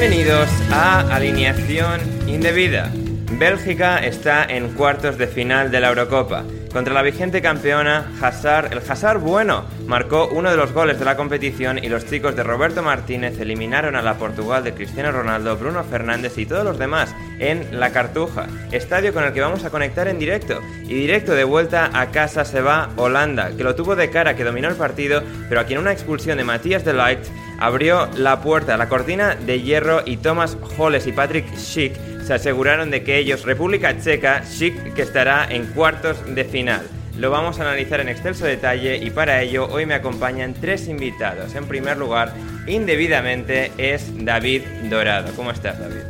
Bienvenidos a Alineación Indebida. Bélgica está en cuartos de final de la Eurocopa. Contra la vigente campeona, Hazard, el Hazard bueno, marcó uno de los goles de la competición y los chicos de Roberto Martínez eliminaron a la Portugal de Cristiano Ronaldo, Bruno Fernández y todos los demás en La Cartuja, estadio con el que vamos a conectar en directo. Y directo de vuelta a casa se va Holanda, que lo tuvo de cara, que dominó el partido, pero a quien una expulsión de Matías de Ligt abrió la puerta, la cortina de hierro y Thomas Holles y Patrick Schick se aseguraron de que ellos, República Checa, Schick que estará en cuartos de final. Lo vamos a analizar en extenso detalle y para ello hoy me acompañan tres invitados. En primer lugar, indebidamente es David Dorado. ¿Cómo estás, David?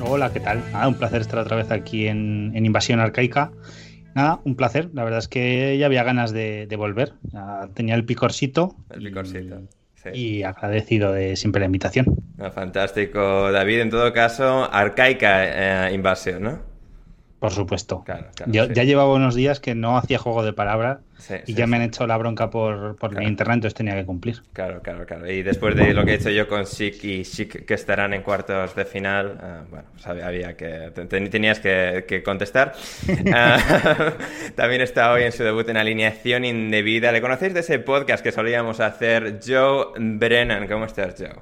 Hola, ¿qué tal? Nada, un placer estar otra vez aquí en, en Invasión Arcaica. Nada, un placer. La verdad es que ya había ganas de, de volver. Ya tenía el picorcito. El picorcito. Sí. Y agradecido de siempre la invitación. Ah, fantástico, David. En todo caso, arcaica eh, invasión, ¿no? Por supuesto. Claro, claro, Yo sí. ya llevaba unos días que no hacía juego de palabras Sí, y sí, ya me han hecho la bronca por, por Claro. mi internet, entonces tenía que cumplir. Claro, claro, claro. Y después de lo que he hecho yo con Chic y Chic que estarán en cuartos de final, ah, bueno, pues había, había que te- te- tenías que, que contestar. Ah, también está hoy en su debut en alineación indebida. ¿Le conocéis de ese podcast que solíamos hacer? Joe Brennan. ¿Cómo estás, Joe?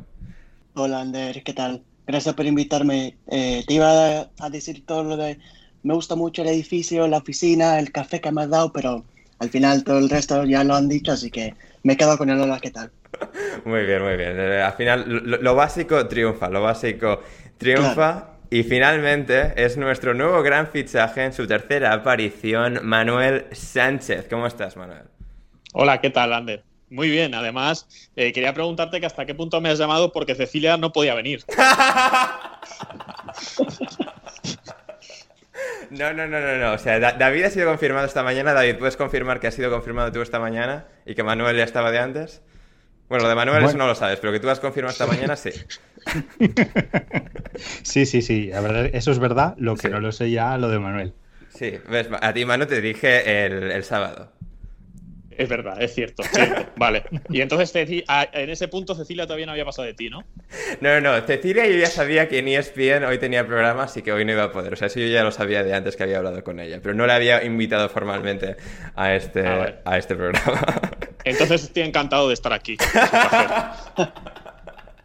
Hola, Ander, ¿qué tal? Gracias por invitarme. Eh, te iba a, a decir todo lo de... Me gusta mucho el edificio, la oficina, el café que me has dado, pero al final todo el resto ya lo han dicho, así que me he quedado con el hola, ¿qué tal? Muy bien, muy bien. Eh, Al final, lo, lo básico triunfa, lo básico triunfa. Claro. Y finalmente es nuestro nuevo gran fichaje en su tercera aparición, Manuel Sánchez. ¿Cómo estás, Manuel? Hola, ¿qué tal, Ander? Muy bien, además, eh, quería preguntarte que hasta qué punto me has llamado porque Cecilia no podía venir. No, no, no, no, no. O sea, Da- David ha sido confirmado esta mañana. David, ¿puedes confirmar que has sido confirmado tú esta mañana y que Manuel ya estaba de antes? Bueno, lo de Manuel eso no lo sabes, pero que tú has confirmado esta mañana, sí. Sí, sí, sí, eso es verdad, lo que Sí. no lo sé ya, lo de Manuel. Sí, ves, a ti, Manu, te dije el, el sábado. Es verdad, es cierto. Vale. Y entonces ah, en ese punto Cecilia todavía no había pasado de ti, ¿no? No, no. Cecilia yo ya sabía que en ESPN hoy tenía programa, así que hoy no iba a poder. O sea, eso yo ya lo sabía de antes que había hablado con ella. Pero no la había invitado formalmente a este, Ah, a este programa. Entonces estoy encantado de estar aquí. Es.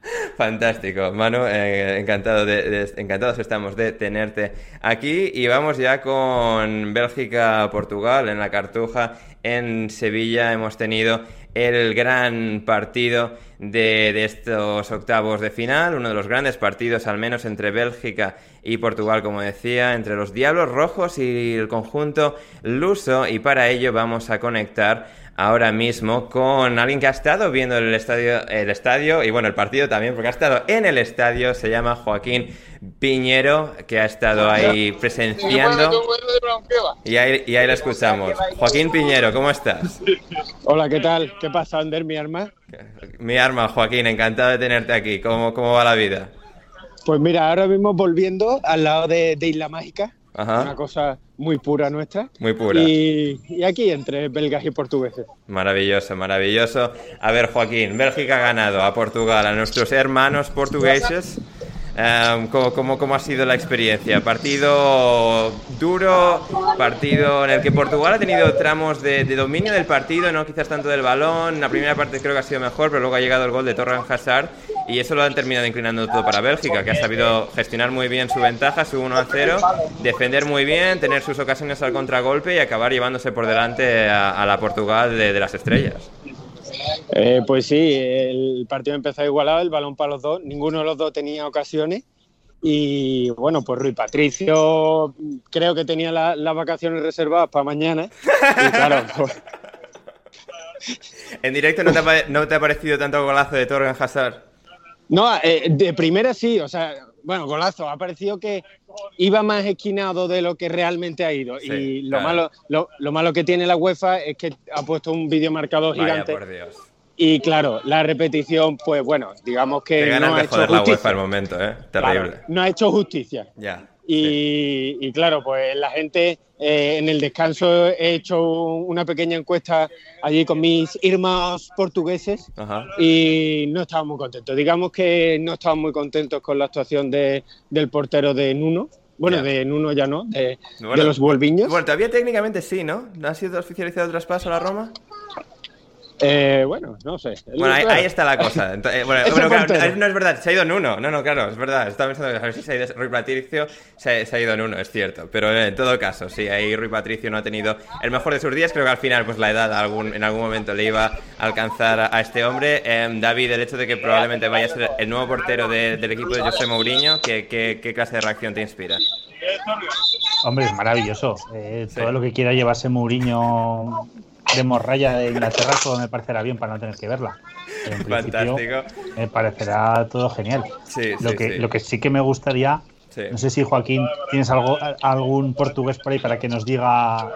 Fantástico, Manu, eh, encantado de, encantados estamos de tenerte aquí y vamos ya con Bélgica-Portugal en la Cartuja en Sevilla hemos tenido el gran partido de, de, estos octavos de final, uno de los grandes partidos al menos entre Bélgica y Portugal, como decía, entre los Diablos Rojos y el conjunto luso y para ello vamos a conectar ahora mismo con alguien que ha estado viendo el estadio, el estadio y bueno, el partido también, porque ha estado en el estadio, se llama Joaquín Piñero, que ha estado ahí presenciando. Y ahí, y ahí lo escuchamos. Joaquín Piñero, ¿cómo estás? Hola, ¿qué tal? ¿Qué pasa, Ander, mi arma? Mi arma, Joaquín, encantado de tenerte aquí. ¿Cómo, cómo va la vida? Pues mira, ahora mismo volviendo al lado de, de Isla Mágica, Ajá. una cosa muy pura nuestra. Muy pura. Y, y, aquí entre belgas y portugueses. Maravilloso, maravilloso. A ver, Joaquín, Bélgica ha ganado a Portugal, a nuestros hermanos portugueses. Um, ¿cómo, cómo, cómo, ha sido la experiencia? Partido duro, partido en el que Portugal ha tenido tramos de, de, dominio del partido, no quizás tanto del balón. La primera parte creo que ha sido mejor, pero luego ha llegado el gol de Torran Hazard y eso lo han terminado inclinando todo para Bélgica, que ha sabido gestionar muy bien su ventaja, su 1 a 0, defender muy bien, tener sus ocasiones al contragolpe y acabar llevándose por delante a, a la Portugal de, de las estrellas. Eh, pues sí, el partido empezó igualado, el balón para los dos, ninguno de los dos tenía ocasiones. Y bueno, pues Rui Patricio creo que tenía las la vacaciones reservadas para mañana. Y claro, pues... ¿En directo no te, ha, no te, ha, parecido tanto golazo de Torgan Hazard? No, eh, de primera sí, o sea, bueno, golazo. Ha parecido que iba más esquinado de lo que realmente ha ido. Sí, y lo, claro. malo, lo, lo, malo que tiene la UEFA es que ha puesto un vídeo marcador gigante. Vaya, por Dios. Y claro, la repetición, pues bueno, digamos que Te no ha de hecho joder justicia. la UEFA al momento, ¿eh? Terrible. Claro, no ha hecho justicia. Ya. Y, sí. y, claro, pues la gente eh, en el descanso he hecho una pequeña encuesta allí con mis hermanos portugueses Ajá. y no estaban muy contentos. Digamos que no estaban muy contentos con la actuación de, del portero de Nuno. Bueno, de Nuno ya no, de, bueno, de los Wolviños. Bueno, todavía técnicamente sí, ¿no? ¿No ha sido oficializado el traspaso a la Roma? Eh, bueno, no sé. Bueno, ahí, ahí, está la cosa. Entonces, bueno, bueno claro, no es verdad, se ha ido en uno. No, no, claro, es verdad. Estaba pensando a ver si se ha ido Rui Patricio, se, se, ha ido en uno, es cierto. Pero en todo caso, sí, ahí Rui Patricio no ha tenido el mejor de sus días. Creo que al final, pues la edad algún, en algún momento le iba a alcanzar a, a este hombre. Eh, David, el hecho de que probablemente vaya a ser el nuevo portero de, del equipo de José Mourinho, ¿qué, qué, qué clase de reacción te inspira? Hombre, es maravilloso. Eh, sí. Todo lo que quiera llevarse Mourinho de morralla de Inglaterra todo me parecerá bien para no tener que verla. En Fantástico. Me parecerá todo genial. Sí, lo, sí, que, sí. lo que sí que me gustaría, no sé si Joaquín tienes algo, algún portugués por ahí para que nos diga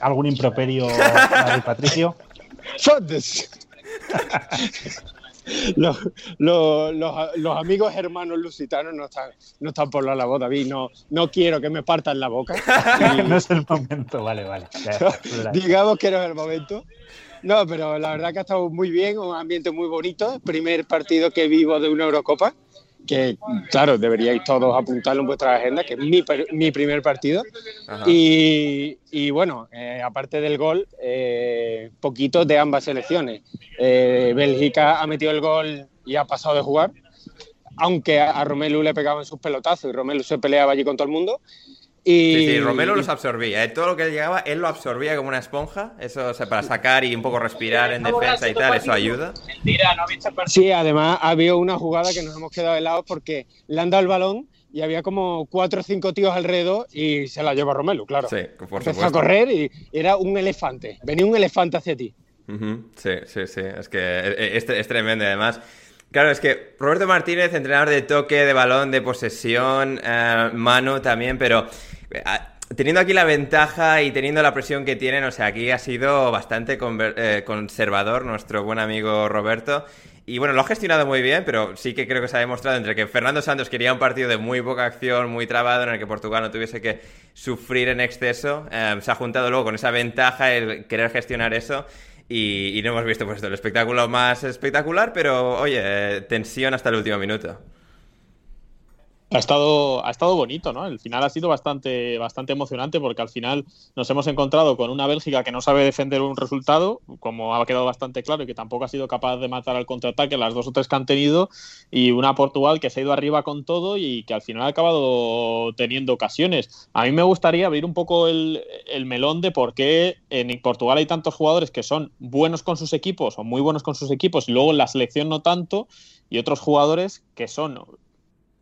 algún improperio a Patricio. los, los, los, los, amigos hermanos lusitanos no están, no están por la labor, David. No, no quiero que me partan la boca. Y... no es el momento, vale, vale. Digamos que no es el momento. No, pero la verdad que ha estado muy bien, un ambiente muy bonito. Primer partido que vivo de una Eurocopa que claro, deberíais todos apuntarlo en vuestra agenda, que es mi, mi primer partido. Y, y, bueno, eh, aparte del gol, eh, poquito de ambas selecciones. Eh, Bélgica ha metido el gol y ha pasado de jugar, aunque a, a Romelu le pegaban sus pelotazos y Romelu se peleaba allí con todo el mundo. Y... Sí, sí, Romelo los absorbía. ¿eh? Todo lo que le llegaba, él lo absorbía como una esponja. Eso o sea, para sacar y un poco respirar en defensa y tal, eso ayuda. Sí, además había una jugada que nos hemos quedado helados porque le han dado el balón y había como cuatro o cinco tíos alrededor y se la lleva Romelu, claro. Sí, por Empezó supuesto. a correr y era un elefante. Venía un elefante hacia ti. Uh -huh. Sí, sí, sí. Es que es, es tremendo además. Claro, es que Roberto Martínez, entrenador de toque, de balón, de posesión, eh, mano también, pero teniendo aquí la ventaja y teniendo la presión que tienen, o sea, aquí ha sido bastante eh, conservador nuestro buen amigo Roberto. Y bueno, lo ha gestionado muy bien, pero sí que creo que se ha demostrado entre que Fernando Santos quería un partido de muy poca acción, muy trabado, en el que Portugal no tuviese que sufrir en exceso. Eh, se ha juntado luego con esa ventaja el querer gestionar eso. Y, no hemos visto pues el espectáculo más espectacular, pero oye, tensión hasta el último minuto. Ha estado, ha estado bonito, ¿no? El final ha sido bastante, bastante emocionante porque al final nos hemos encontrado con una Bélgica que no sabe defender un resultado, como ha quedado bastante claro, y que tampoco ha sido capaz de matar al contraataque las dos o tres que han tenido, y una Portugal que se ha ido arriba con todo y que al final ha acabado teniendo ocasiones. A mí me gustaría abrir un poco el, el melón de por qué en Portugal hay tantos jugadores que son buenos con sus equipos o muy buenos con sus equipos y luego la selección no tanto, y otros jugadores que son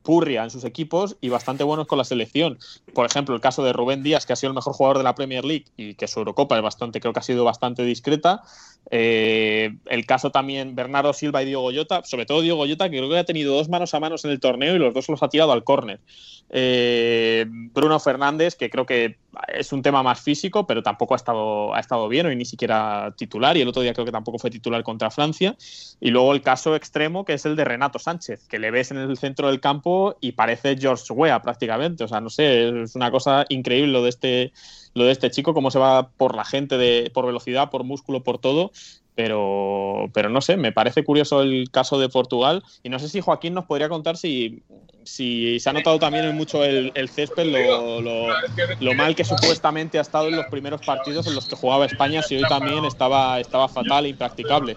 purria en sus equipos y bastante buenos con la selección. Por ejemplo, el caso de Rubén Díaz, que ha sido el mejor jugador de la Premier League y que su Eurocopa es bastante, creo que ha sido bastante discreta. Eh, el caso también Bernardo Silva y Diego Goyota, sobre todo Diego Goyota, que creo que ha tenido dos manos a manos en el torneo y los dos los ha tirado al córner. Eh, Bruno Fernández, que creo que es un tema más físico, pero tampoco ha estado, ha estado bien, hoy ni siquiera titular, y el otro día creo que tampoco fue titular contra Francia. Y luego el caso extremo, que es el de Renato Sánchez, que le ves en el centro del campo y parece George Weah prácticamente. O sea, no sé, es una cosa increíble lo de este, lo de este chico, cómo se va por la gente, de, por velocidad, por músculo, por todo. Pero, pero no sé, me parece curioso el caso de Portugal y no sé si Joaquín nos podría contar si, si se ha notado también mucho el, el césped, lo, lo, lo, mal que supuestamente ha estado en los primeros partidos en los que jugaba España, si hoy también estaba, estaba fatal e impracticable.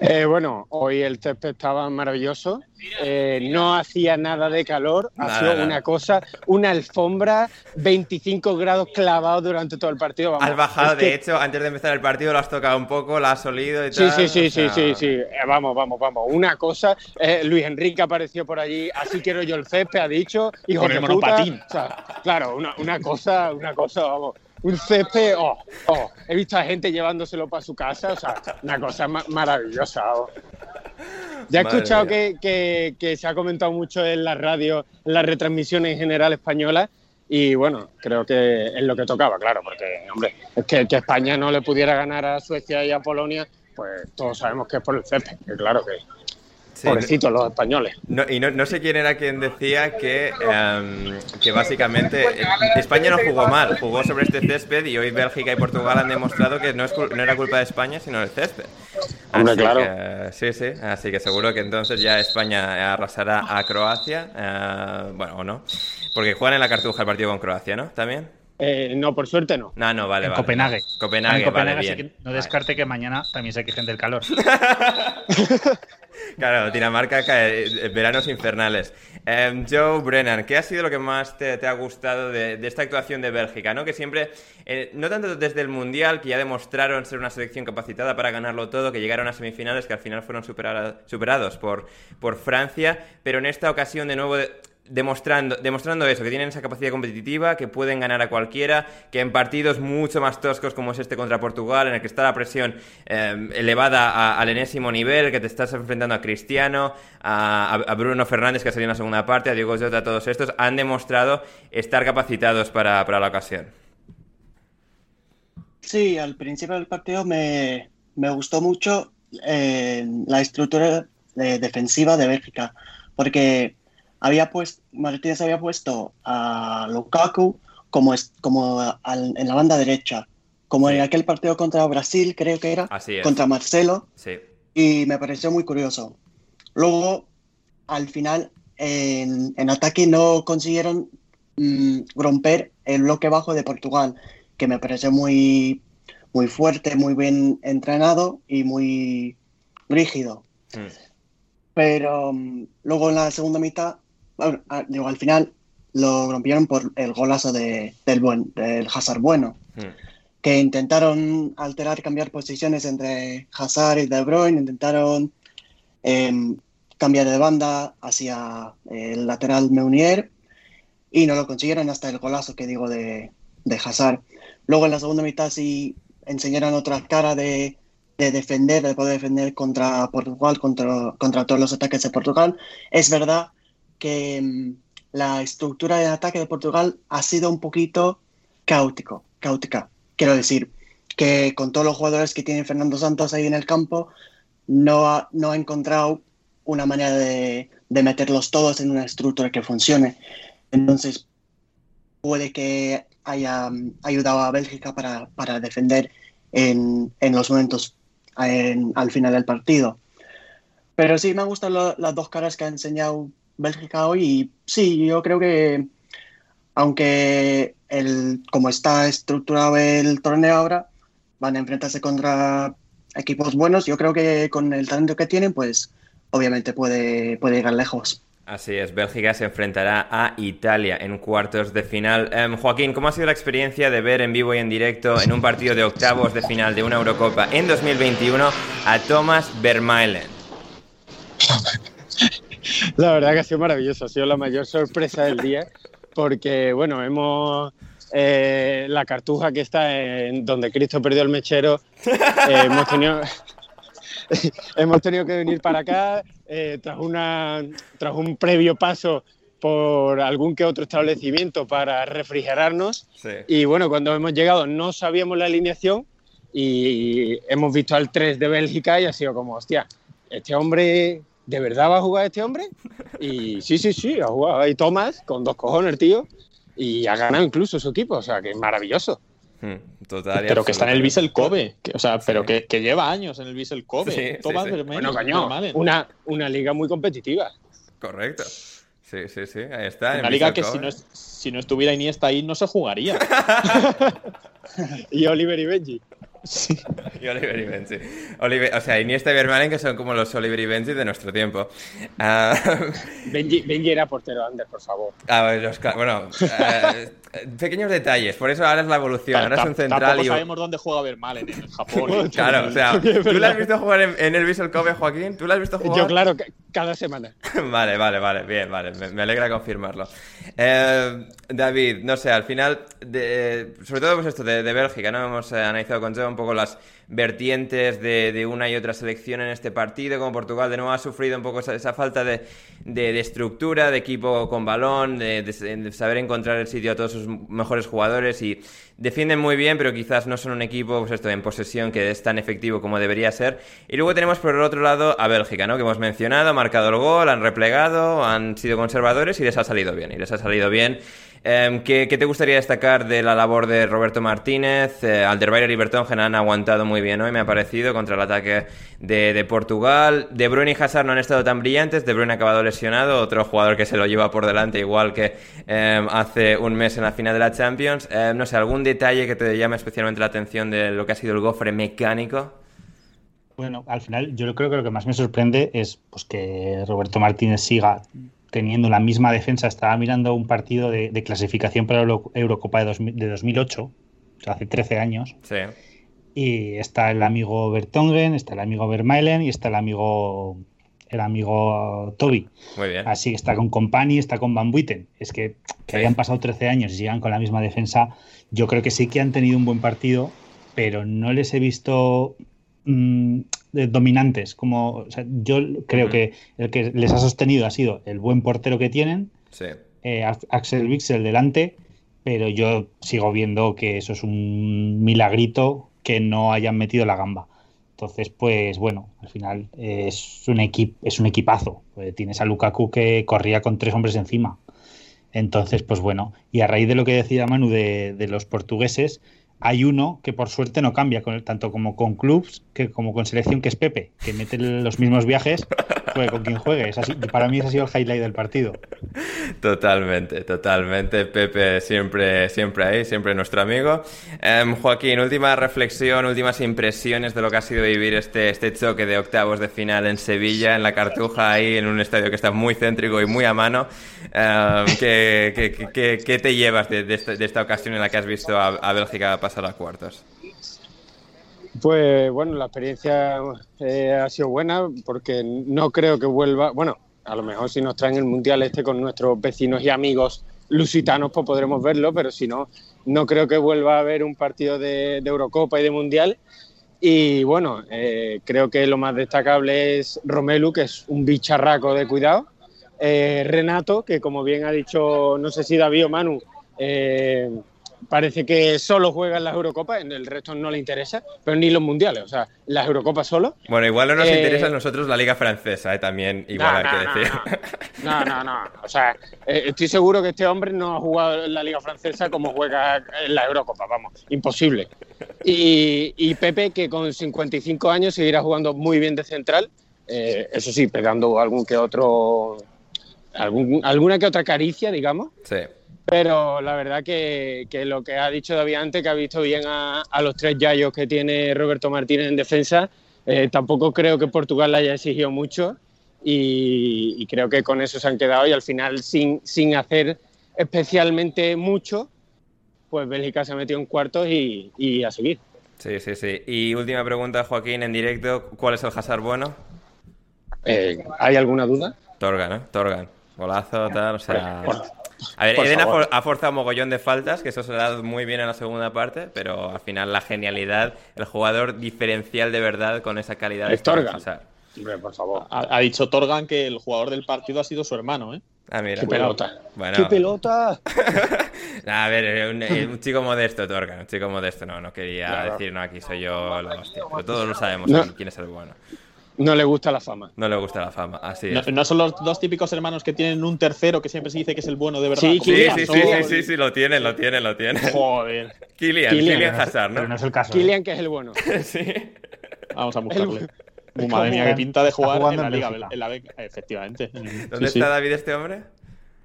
Eh, bueno, hoy el césped estaba maravilloso, eh, no hacía nada de calor, ha sido una cosa, una alfombra, 25 grados clavados durante todo el partido. Vamos, has bajado, de que... hecho, antes de empezar el partido lo has tocado un poco, lo has olido y sí, tal. Sí, sí, o sea... sí, sí, sí, eh, vamos, vamos, vamos, una cosa, eh, Luis Enrique apareció por allí, así quiero yo el césped, ha dicho, hijo Con de el puta. monopatín. O sea, claro, una, una cosa, una cosa, vamos un césped, oh, oh, he visto a gente llevándoselo para su casa, o sea, una cosa ma maravillosa. Oh. Ya he Madre escuchado que, que, que, se ha comentado mucho en la radio, en las retransmisiones en general españolas, y bueno, creo que es lo que tocaba, claro, porque, hombre, es que, que España no le pudiera ganar a Suecia y a Polonia, pues todos sabemos que es por el césped, que claro que... Sí, Pobrecitos los españoles. No, y no, no, sé quién era quien decía que, um, que básicamente eh, España no jugó mal, jugó sobre este césped y hoy Bélgica y Portugal han demostrado que no, es, no era culpa de España, sino del césped. Hombre, así claro. Que, sí, sí, así que seguro que entonces ya España arrasará a Croacia, uh, bueno, o no, porque juegan en la cartuja el partido con Croacia, ¿no? ¿También? Eh, no, por suerte no. No, no, vale, en vale. Copenhague. Copenhague, en Copenhague vale, bien. que no descarte vale. que mañana también se quejen del calor. Claro, Dinamarca eh, veranos infernales. Eh, Joe Brennan, ¿qué ha sido lo que más te, ha gustado de, esta actuación de Bélgica? ¿no? Que siempre, eh, no tanto desde el Mundial, que ya demostraron ser una selección capacitada para ganarlo todo, que llegaron a semifinales, que al final fueron supera, superados por, por Francia, pero en esta ocasión de nuevo... demostrando, demostrando eso, que tienen esa capacidad competitiva, que pueden ganar a cualquiera, que en partidos mucho más toscos como es este contra Portugal, en el que está la presión eh, elevada a, al enésimo nivel, que te estás enfrentando a Cristiano, a, a, Bruno Fernández, que ha salido en la segunda parte, a Diego Jota, todos estos, han demostrado estar capacitados para, para la ocasión. Sí, al principio del partido me, me gustó mucho eh, la estructura de, defensiva de Bélgica, porque había puesto, Martínez había puesto a Lukaku como, es, como al, en la banda derecha, como en aquel partido contra Brasil, creo que era, contra Marcelo, sí. y me pareció muy curioso. Luego, al final, en, en ataque no consiguieron mmm, romper el bloque bajo de Portugal, que me pareció muy, muy fuerte, muy bien entrenado y muy rígido. Mm. Pero um, luego en la segunda mitad bueno, digo, al final lo rompieron por el golazo de, del, buen, del Hazard bueno, mm. que intentaron alterar, cambiar posiciones entre Hazard y De Bruyne, intentaron eh, cambiar de banda hacia el lateral Meunier y no lo consiguieron hasta el golazo que digo de, de Hazard. Luego en la segunda mitad sí enseñaron otra cara de, de defender, de poder defender contra Portugal, contra, contra todos los ataques de Portugal. Es verdad que um, la estructura de ataque de Portugal ha sido un poquito caótico, caótica. Quiero decir que con todos los jugadores que tiene Fernando Santos ahí en el campo, no ha, no ha encontrado una manera de, de, meterlos todos en una estructura que funcione. Entonces, puede que haya um, ayudado a Bélgica para, para defender en, en, los momentos en, al final del partido. Pero sí, me han gustado lo, las dos caras que ha enseñado Bélgica hoy y sí, yo creo que aunque el, como está estructurado el torneo ahora, van a enfrentarse contra equipos buenos. Yo creo que con el talento que tienen, pues obviamente puede, puede llegar lejos. Así es, Bélgica se enfrentará a Italia en cuartos de final. Em, Joaquín, ¿cómo ha sido la experiencia de ver en vivo y en directo en un partido de octavos de final de una Eurocopa en 2021 a Thomas Vermaelen? La verdad que ha sido maravilloso, ha sido la mayor sorpresa del día, porque bueno, hemos eh, la cartuja que está en donde Cristo perdió el mechero, eh, hemos tenido hemos tenido que venir para acá eh, tras, una, tras un previo paso por algún que otro establecimiento para refrigerarnos. Y bueno, cuando hemos llegado no sabíamos la alineación y hemos visto al 3 de Bélgica y ha sido como, hostia, este hombre, ¿de verdad va a jugar este hombre? Y sí, sí, sí, ha jugado ahí Tomás con dos cojones, tío, y ha ganado incluso su equipo, o sea, que es maravilloso. Hmm, total pero que está en el Vissel Kobe, o sea, pero que, que, lleva años en el Vissel Kobe. Sí, Tomás sí, Bueno, caño, una, una liga muy competitiva. Correcto. Sí, sí, sí, ahí está. Una liga que si no, si no estuviera Iniesta ahí no se jugaría. y Oliver y Benji. Sí. Y Oliver y Benji. Oliver, o sea, Iniesta y Vermaelen que son como los Oliver y Benji de nuestro tiempo. Uh... Benji, Benji, era portero Ander, por favor. Ah, los, bueno, uh, pequeños detalles. Por eso ahora es la evolución. Ahora es un central y... sabemos dónde juega Vermaelen, en Japón. claro, o sea, ¿tú lo has visto jugar en, en el Visual Kobe, Joaquín? ¿Tú lo has visto jugar? Yo, claro, cada semana. vale, vale, vale. Bien, vale. Me, me alegra confirmarlo. Eh, David, no sé, al final, de, sobre todo pues esto de, de Bélgica, ¿no? Hemos eh, analizado con Joe un poco las vertientes de, de, una y otra selección en este partido, como Portugal de nuevo ha sufrido un poco esa, esa falta de, de, estructura, de equipo con balón, de, saber encontrar el sitio a todos sus mejores jugadores y defienden muy bien, pero quizás no son un equipo pues esto, en posesión que es tan efectivo como debería ser. Y luego tenemos por el otro lado a Bélgica, ¿no? que hemos mencionado, ha marcado el gol, han replegado, han sido conservadores y les ha salido bien, y les ha salido bien. Eh, ¿qué, ¿qué, te gustaría destacar de la labor de Roberto Martínez? Eh, Alderweireld y Bertongen han aguantado muy bien hoy, me ha parecido, contra el ataque de, Portugal. De Bruyne y Hazard no han estado tan brillantes. De Bruyne ha acabado lesionado, otro jugador que se lo lleva por delante, igual que eh, hace un mes en la final de la Champions. Eh, no sé, ¿algún detalle que te llame especialmente la atención de lo que ha sido el gofre mecánico? Bueno, al final yo creo que lo que más me sorprende es pues, que Roberto Martínez siga teniendo la misma defensa. Estaba mirando un partido de, de clasificación para la Eurocopa de, dos, de 2008, o sea, hace 13 años. Sí. Y está el amigo Bertongen, está el amigo Vermaelen y está el amigo el amigo Toby. Muy bien. Así que está con Company, está con Van Buiten. Es que, que sí. hayan pasado 13 años y sigan con la misma defensa. Yo creo que sí que han tenido un buen partido, pero no les he visto mmm, dominantes. Como, o sea, yo creo uh -huh. que el que les ha sostenido ha sido el buen portero que tienen, sí. eh, Axel Wixel delante, pero yo sigo viendo que eso es un milagrito que no hayan metido la gamba. Entonces, pues bueno, al final es un, equip es un equipazo. Pues tienes a Lukaku que corría con tres hombres encima. Entonces, pues bueno, y a raíz de lo que decía Manu de, de los portugueses, hay uno que por suerte no cambia, con, tanto como con clubs que como con selección, que es Pepe, que mete los mismos viajes, juegue con quien juegue. Es así, para mí ese ha sido el highlight del partido. Totalmente, totalmente. Pepe siempre, siempre ahí, siempre nuestro amigo. Um, Joaquín, última reflexión, últimas impresiones de lo que ha sido vivir este, este choque de octavos de final en Sevilla, en la Cartuja, ahí en un estadio que está muy céntrico y muy a mano. Um, ¿qué, qué, qué, ¿qué, te llevas de, de, esta, de, esta, ocasión en la que has visto a, a Bélgica pasar a cuartos? Pues bueno, la experiencia eh, ha sido buena porque no creo que vuelva. Bueno, a lo mejor si nos traen el mundial este con nuestros vecinos y amigos lusitanos, pues podremos verlo, pero si no, no creo que vuelva a haber un partido de, Eurocopa y de Mundial. Y bueno, eh, creo que lo más destacable es Romelu, que es un bicharraco de cuidado. Eh, Renato, que como bien ha dicho, no sé si David o Manu, eh, parece que solo juega en las Eurocopas, en el resto no le interesa, pero ni los mundiales, o sea, las Eurocopas solo. Bueno, igual no nos eh, interesa a nosotros la Liga Francesa, ¿eh? también, igual no, hay no, que decir. No, no, no, o sea, eh, estoy seguro que este hombre no ha jugado en la Liga Francesa como juega en la Eurocopa, vamos, imposible. Y, y Pepe, que con 55 años seguirá jugando muy bien de central, eh, eso sí, pegando algún que otro alguna que otra caricia, digamos. Sí. Pero la verdad que, lo que ha dicho David antes, que ha visto bien a, los tres yayos que tiene Roberto Martínez en defensa, eh, tampoco creo que Portugal le haya exigido mucho y, creo que con eso se han quedado y al final sin, sin hacer especialmente mucho, pues Bélgica se ha metido en cuartos y, a seguir. Sí, sí, sí. Y última pregunta, Joaquín, en directo, ¿cuál es el Hazard bueno? Eh, ¿Hay alguna duda? Torgan, ¿no? Torgan. Golazo, tal, o sea... A ver, Eden ha, forzado un mogollón de faltas, que eso se ha dado muy bien en la segunda parte, pero al final la genialidad, el jugador diferencial de verdad con esa calidad es Torgan. Hombre, por favor. Ha, dicho Torgan que el jugador del partido ha sido su hermano, ¿eh? Ah, mira. ¡Qué pelota! ¡Qué pelota! a ver, un, chico modesto, Torgan, un chico modesto. No, no quería decir, no, aquí soy yo la hostia. Pero todos lo sabemos quién es el bueno. No le gusta la fama. No le gusta la fama, así es. No, son los dos típicos hermanos que tienen un tercero que siempre se dice que es el bueno de verdad. Sí, sí, sí, sí, sí, sí, lo tienen, lo tienen, lo tienen. Joder. Kilian, Kilian, Hazard, ¿no? Pero no es el caso. Kilian, ¿eh? que es el bueno. sí. Vamos a buscarle. madre mía, qué pinta de jugar en la liga, en la efectivamente. ¿Dónde está David este hombre?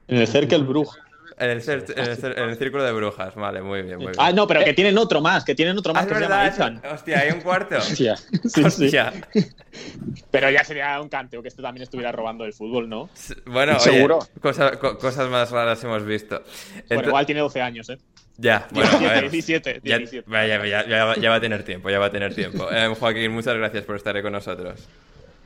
En el Cercle Brugge. En el, en, el, círculo de brujas, vale, muy bien, muy bien. Ah, no, pero que tienen otro más, que tienen otro más ah, que verdad, se llama Hostia, hay un cuarto. Hostia. Sí, Hostia. Pero ya sería un canteo que este también estuviera robando el fútbol, ¿no? Bueno, seguro. cosas más raras hemos visto. Bueno, igual tiene 12 años, ¿eh? Ya, bueno, 17, 17, Ya, ya, va a tener tiempo, ya va a tener tiempo. Eh, Joaquín, muchas gracias por estar con nosotros.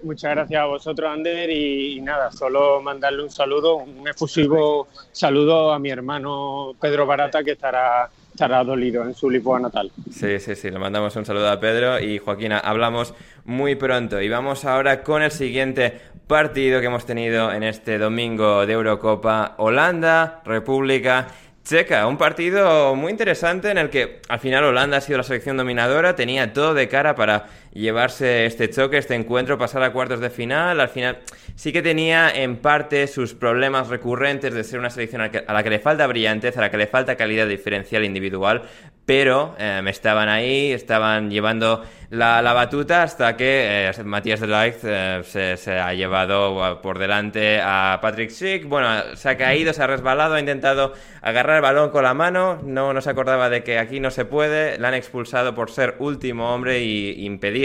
Muchas gracias a vosotros, Ander, y, nada, solo mandarle un saludo, un efusivo saludo a mi hermano Pedro Barata, que estará, estará dolido en su Lisboa natal. Sí, sí, sí, le mandamos un saludo a Pedro y Joaquina, hablamos muy pronto. Y vamos ahora con el siguiente partido que hemos tenido en este domingo de Eurocopa, Holanda, República Checa, un partido muy interesante en el que al final Holanda ha sido la selección dominadora, tenía todo de cara para llevarse este choque, este encuentro, pasar a cuartos de final. Al final sí que tenía en parte sus problemas recurrentes de ser una selección a la que le falta brillantez, a la que le falta calidad diferencial individual, pero eh, estaban ahí, estaban llevando la, batuta hasta que eh, Matías de Ligt eh, se, ha llevado por delante a Patrick Schick. Bueno, se ha caído, se ha resbalado, ha intentado agarrar el balón con la mano, no, no se acordaba de que aquí no se puede, la han expulsado por ser último hombre y impedir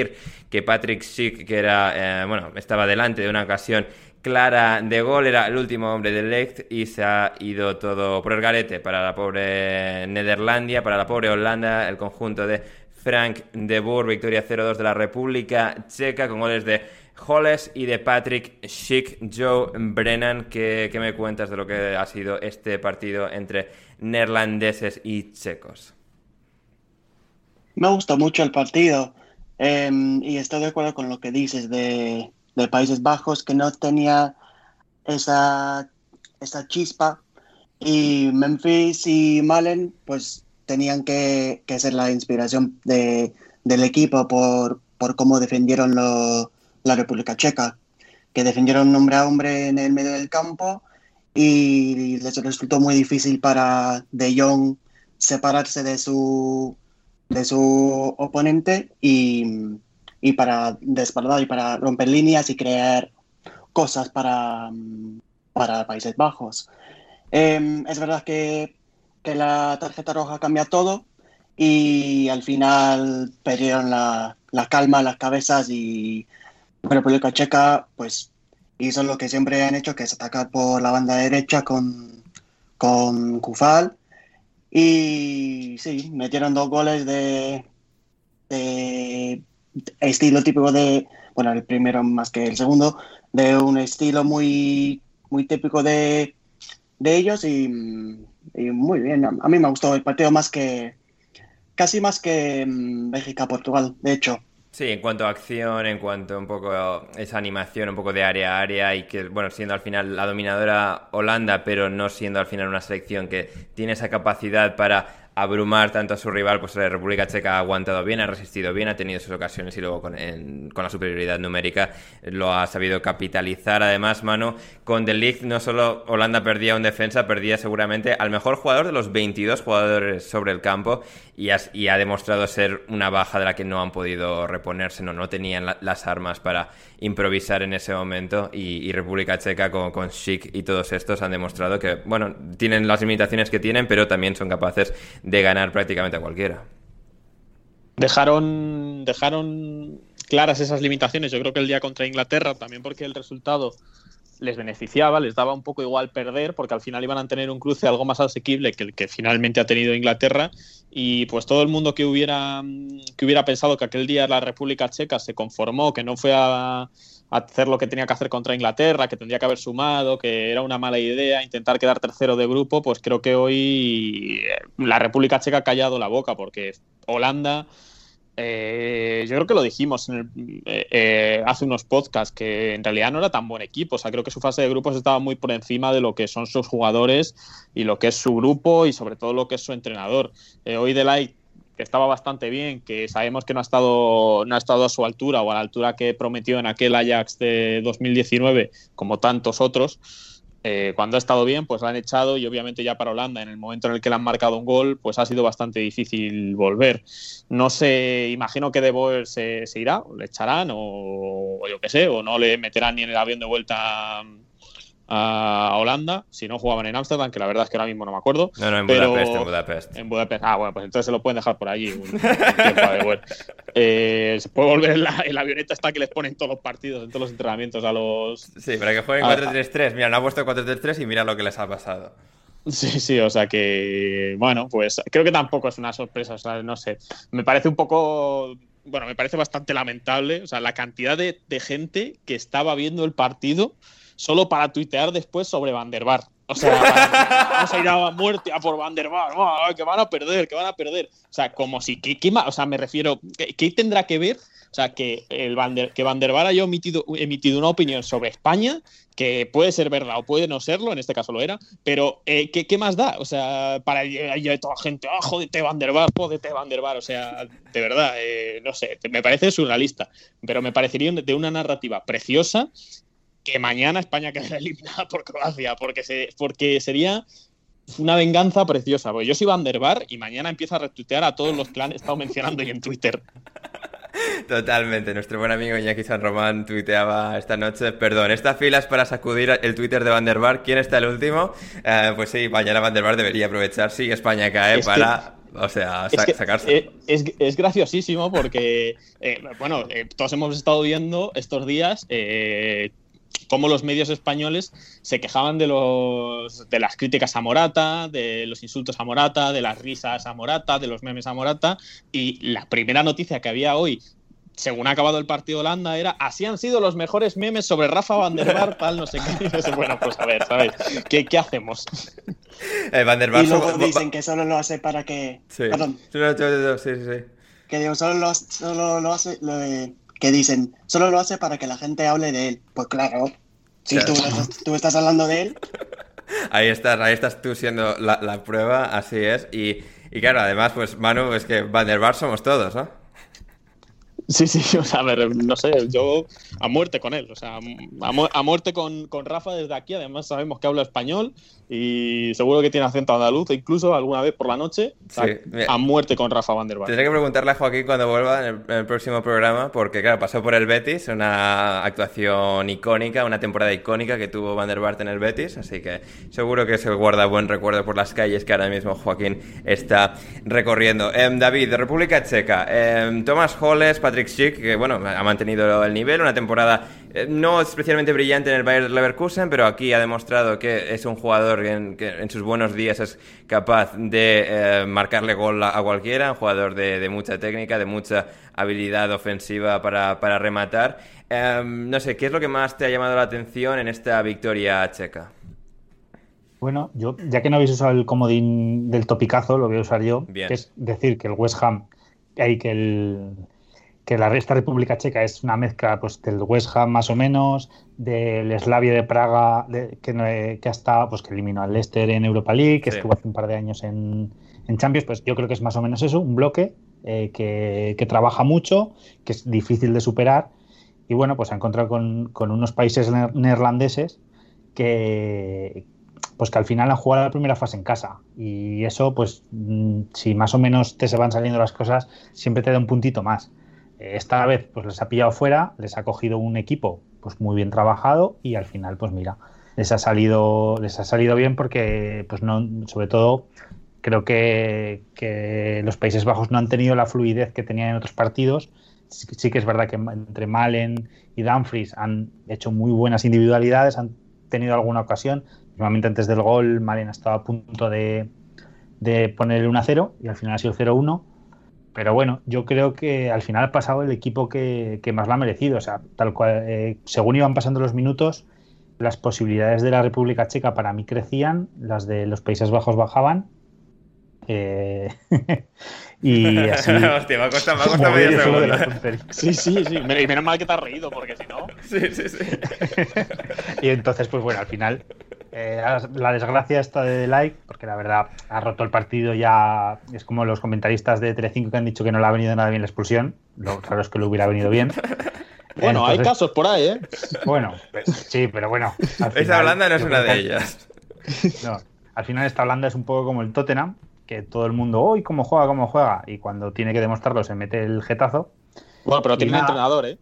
que Patrick Schick, que era, bueno, estaba delante de una ocasión clara de gol, era el último hombre del Ligt y se ha ido todo por el garete para la pobre Nederlandia, para la pobre Holanda, el conjunto de Frank de Boer, victoria 0-2 de la República Checa con goles de Holles y de Patrick Schick, Joe Brennan. ¿Qué, me cuentas de lo que ha sido este partido entre neerlandeses y checos? Me gusta mucho el partido em, y estoy de acuerdo con lo que dices de, de Países Bajos, que no tenía esa, esa chispa. Y Memphis y Malen, pues tenían que, ser la inspiración de, del equipo por, por cómo defendieron la República Checa, que defendieron hombre a hombre en el medio del campo y les resultó muy difícil para De Jong separarse de su, de su oponente y, y para despardar y para romper líneas y crear cosas para, para Países Bajos. Em, es verdad que, que, la tarjeta roja cambia todo y al final perdieron la, la calma, las cabezas y República Checa pues hizo lo que siempre han hecho, que es atacar por la banda derecha con, con Kufal. Y sí, metieron dos goles de, de estilo típico de, bueno, el primero más que el segundo, de un estilo muy, muy típico de, de ellos y, muy bien. A mí me gustó el partido más que, casi más que mm, Bélgica-Portugal, de hecho. Sí, en cuanto a acción, en cuanto a un poco esa animación, un poco de área a área y que, bueno, siendo al final la dominadora Holanda, pero no siendo al final una selección que tiene esa capacidad para abrumar tanto a su rival, pues la República Checa ha aguantado bien, ha resistido bien, ha tenido sus ocasiones y luego con, la superioridad numérica lo ha sabido capitalizar. Además, mano, con The League no solo Holanda perdía un defensa, perdía seguramente al mejor jugador de los 22 jugadores sobre el campo y, ha demostrado ser una baja de la que no han podido reponerse, no, no tenían las armas para improvisar en ese momento y, República Checa con, con Schick y todos estos han demostrado que, bueno, tienen las limitaciones que tienen, pero también son capaces de ganar prácticamente a cualquiera. Dejaron, dejaron claras esas limitaciones, yo creo que el día contra Inglaterra, también porque el resultado les beneficiaba, les daba un poco igual perder, porque al final iban a tener un cruce algo más asequible que el que finalmente ha tenido Inglaterra. Y pues todo el mundo que hubiera, que hubiera pensado que aquel día la República Checa se conformó, que no fue a, hacer lo que tenía que hacer contra Inglaterra, que tendría que haber sumado, que era una mala idea intentar quedar tercero de grupo, pues creo que hoy la República Checa ha callado la boca, porque Holanda eh, yo creo que lo dijimos eh, eh, hace unos podcasts, que en realidad no era tan buen equipo. O sea, creo que su fase de grupos estaba muy por encima de lo que son sus jugadores y lo que es su grupo y sobre todo lo que es su entrenador. hoy Delight que estaba bastante bien, que sabemos que no ha estado no ha estado a su altura o a la altura que prometió en aquel Ajax de 2019, como tantos otros. Eh, cuando ha estado bien, pues la han echado y obviamente ya para Holanda, en el momento en el que le han marcado un gol, pues ha sido bastante difícil volver. No sé, imagino que De Boer se, irá, o le echarán, o, o yo qué sé, o no le meterán ni en el avión de vuelta a Holanda, si no jugaban en Ámsterdam, que la verdad es que ahora mismo no me acuerdo. No, no, en Budapest, en Budapest. En Budapest. Ah, bueno, pues entonces se lo pueden dejar por allí. eh, se puede volver en la, avioneta hasta que les ponen todos los partidos, en todos los entrenamientos a los... Sí, para que jueguen 4-3-3. Mira, no ha puesto 4-3-3 y mira lo que les ha pasado. Sí, sí, o sea que, bueno, pues creo que tampoco es una sorpresa, o sea, no sé, me parece un poco bueno, me parece bastante lamentable. O sea, la cantidad de, de, gente que estaba viendo el partido solo para tuitear después sobre Van der Bar. O sea, vamos a ir a muerte a por Van der Bar, que van a perder, que van a perder. O sea, como si, ¿qué, o sea, me refiero, ¿qué, tendrá que ver? O sea, que, el Van der, que Van der Bar haya emitido, emitido una opinión sobre España que puede ser verdad o puede no serlo, en este caso lo era, pero eh, ¿qué, ¿qué, más da? O sea, para hay toda la gente, ah, jodete Van der Bar, jodete Van der Bar, o sea, de verdad, eh, no sé, me parece surrealista, pero me parecería de una narrativa preciosa que mañana España quede eliminada por Croacia, porque, se, porque sería una venganza preciosa. Porque yo soy Van der Bar y mañana empiezo a retuitear a todos los que han estado mencionando y en Twitter. Totalmente. Nuestro buen amigo Iñaki San Román tuiteaba esta noche, perdón, esta fila es para sacudir el Twitter de Van der Bar. ¿Quién está el último? Eh, pues sí, mañana Van der Bar debería aprovechar si España cae para... o sea, sacarse. Es, es, graciosísimo porque, eh, bueno, eh, todos hemos estado viendo estos días cómo los medios españoles se quejaban de, los, de las críticas a Morata, de los insultos a Morata, de las risas a Morata, de los memes a Morata. Y la primera noticia que había hoy, según ha acabado el partido Holanda, era así han sido los mejores memes sobre Rafa Van der Bar, tal, no sé qué. bueno, pues a ver, ¿sabes? ¿Qué, qué hacemos? Eh, Van der Bar y luego dicen que solo lo hace para que... Sí. Perdón. Sí, sí, sí. Que digo, solo lo, solo lo hace... Lo de que dicen, solo lo hace para que la gente hable de él. Pues claro, si tú, estás hablando de él. Ahí estás, ahí estás tú siendo la, prueba, así es. Y, y, claro, además, pues Manu, es que Van der Bar somos todos, ¿no? Sí, sí, o sea, a ver, no sé, yo a muerte con él, o sea, a, muerte con, con, Rafa desde aquí, además sabemos que habla español y seguro que tiene acento andaluz, incluso alguna vez por la noche, a muerte con Rafa Van der. Tendré que preguntarle a Joaquín cuando vuelva en el, próximo programa, porque claro, pasó por el Betis, una actuación icónica, una temporada icónica que tuvo Van der Bar en el Betis, así que seguro que se guarda buen recuerdo por las calles que ahora mismo Joaquín está recorriendo. Em, David, de República Checa, eh, Tomás Holles, Patrick Schick, que bueno, ha mantenido el nivel, una temporada eh, no especialmente brillante en el Bayern Leverkusen, pero aquí ha demostrado que es un jugador que en, sus buenos días es capaz de eh, marcarle gol a, cualquiera, un jugador de, mucha técnica, de mucha habilidad ofensiva para, para rematar. Em, no sé, ¿qué es lo que más te ha llamado la atención en esta victoria checa? Bueno, yo, ya que no habéis usado el comodín del topicazo, lo voy a usar yo, que es decir que el West Ham, hay que el que la esta República Checa es una mezcla pues, del West Ham más o menos, del Slavia de Praga, que, que, ha estado, pues, que eliminó al Leicester en Europa League, que estuvo hace un par de años en, en, Champions, pues yo creo que es más o menos eso, un bloque eh, que, que, trabaja mucho, que es difícil de superar, y bueno, pues ha encontrado con, con unos países neerlandeses que, pues que al final han jugado la primera fase en casa. Y eso, pues, mm, si más o menos te se van saliendo las cosas, siempre te da un puntito más. Esta vez, pues les ha pillado fuera, les ha cogido un equipo, pues muy bien trabajado y al final, pues mira, les ha salido, les ha salido bien porque, pues no, sobre todo, creo que, que los Países Bajos no han tenido la fluidez que tenían en otros partidos. Sí, sí que es verdad que entre Malen y Dumfries han hecho muy buenas individualidades, han tenido alguna ocasión, Normalmente antes del gol, Malen estaba a punto de, de ponerle un a 0 y al final ha sido 0-1. Pero bueno, yo creo que al final ha pasado el equipo que, que más lo ha merecido. O sea, tal cual, eh, según iban pasando los minutos, las posibilidades de la República Checa para mí crecían, las de los Países Bajos bajaban. Eh, y así. Hostia, me ha costado, me ha costado medio segundo. Sí, sí, sí. Y menos mal que te has reído, porque si no. Sí, sí, sí. y entonces, pues bueno, al final eh, la desgracia está de like, porque la verdad ha roto el partido ya. Es como los comentaristas de Telecinco que han dicho que no le ha venido nada bien la expulsión. Lo raro es que le hubiera venido bien. Bueno, hay casos por ahí, ¿eh? Bueno, pues, sí, pero bueno. Esa Holanda no es una de ellas. No, al final esta Holanda es un poco como el Tottenham, que todo el mundo, uy, cómo juega, cómo juega, y cuando tiene que demostrarlo se mete el jetazo. Bueno, pero tiene un entrenador, ¿eh?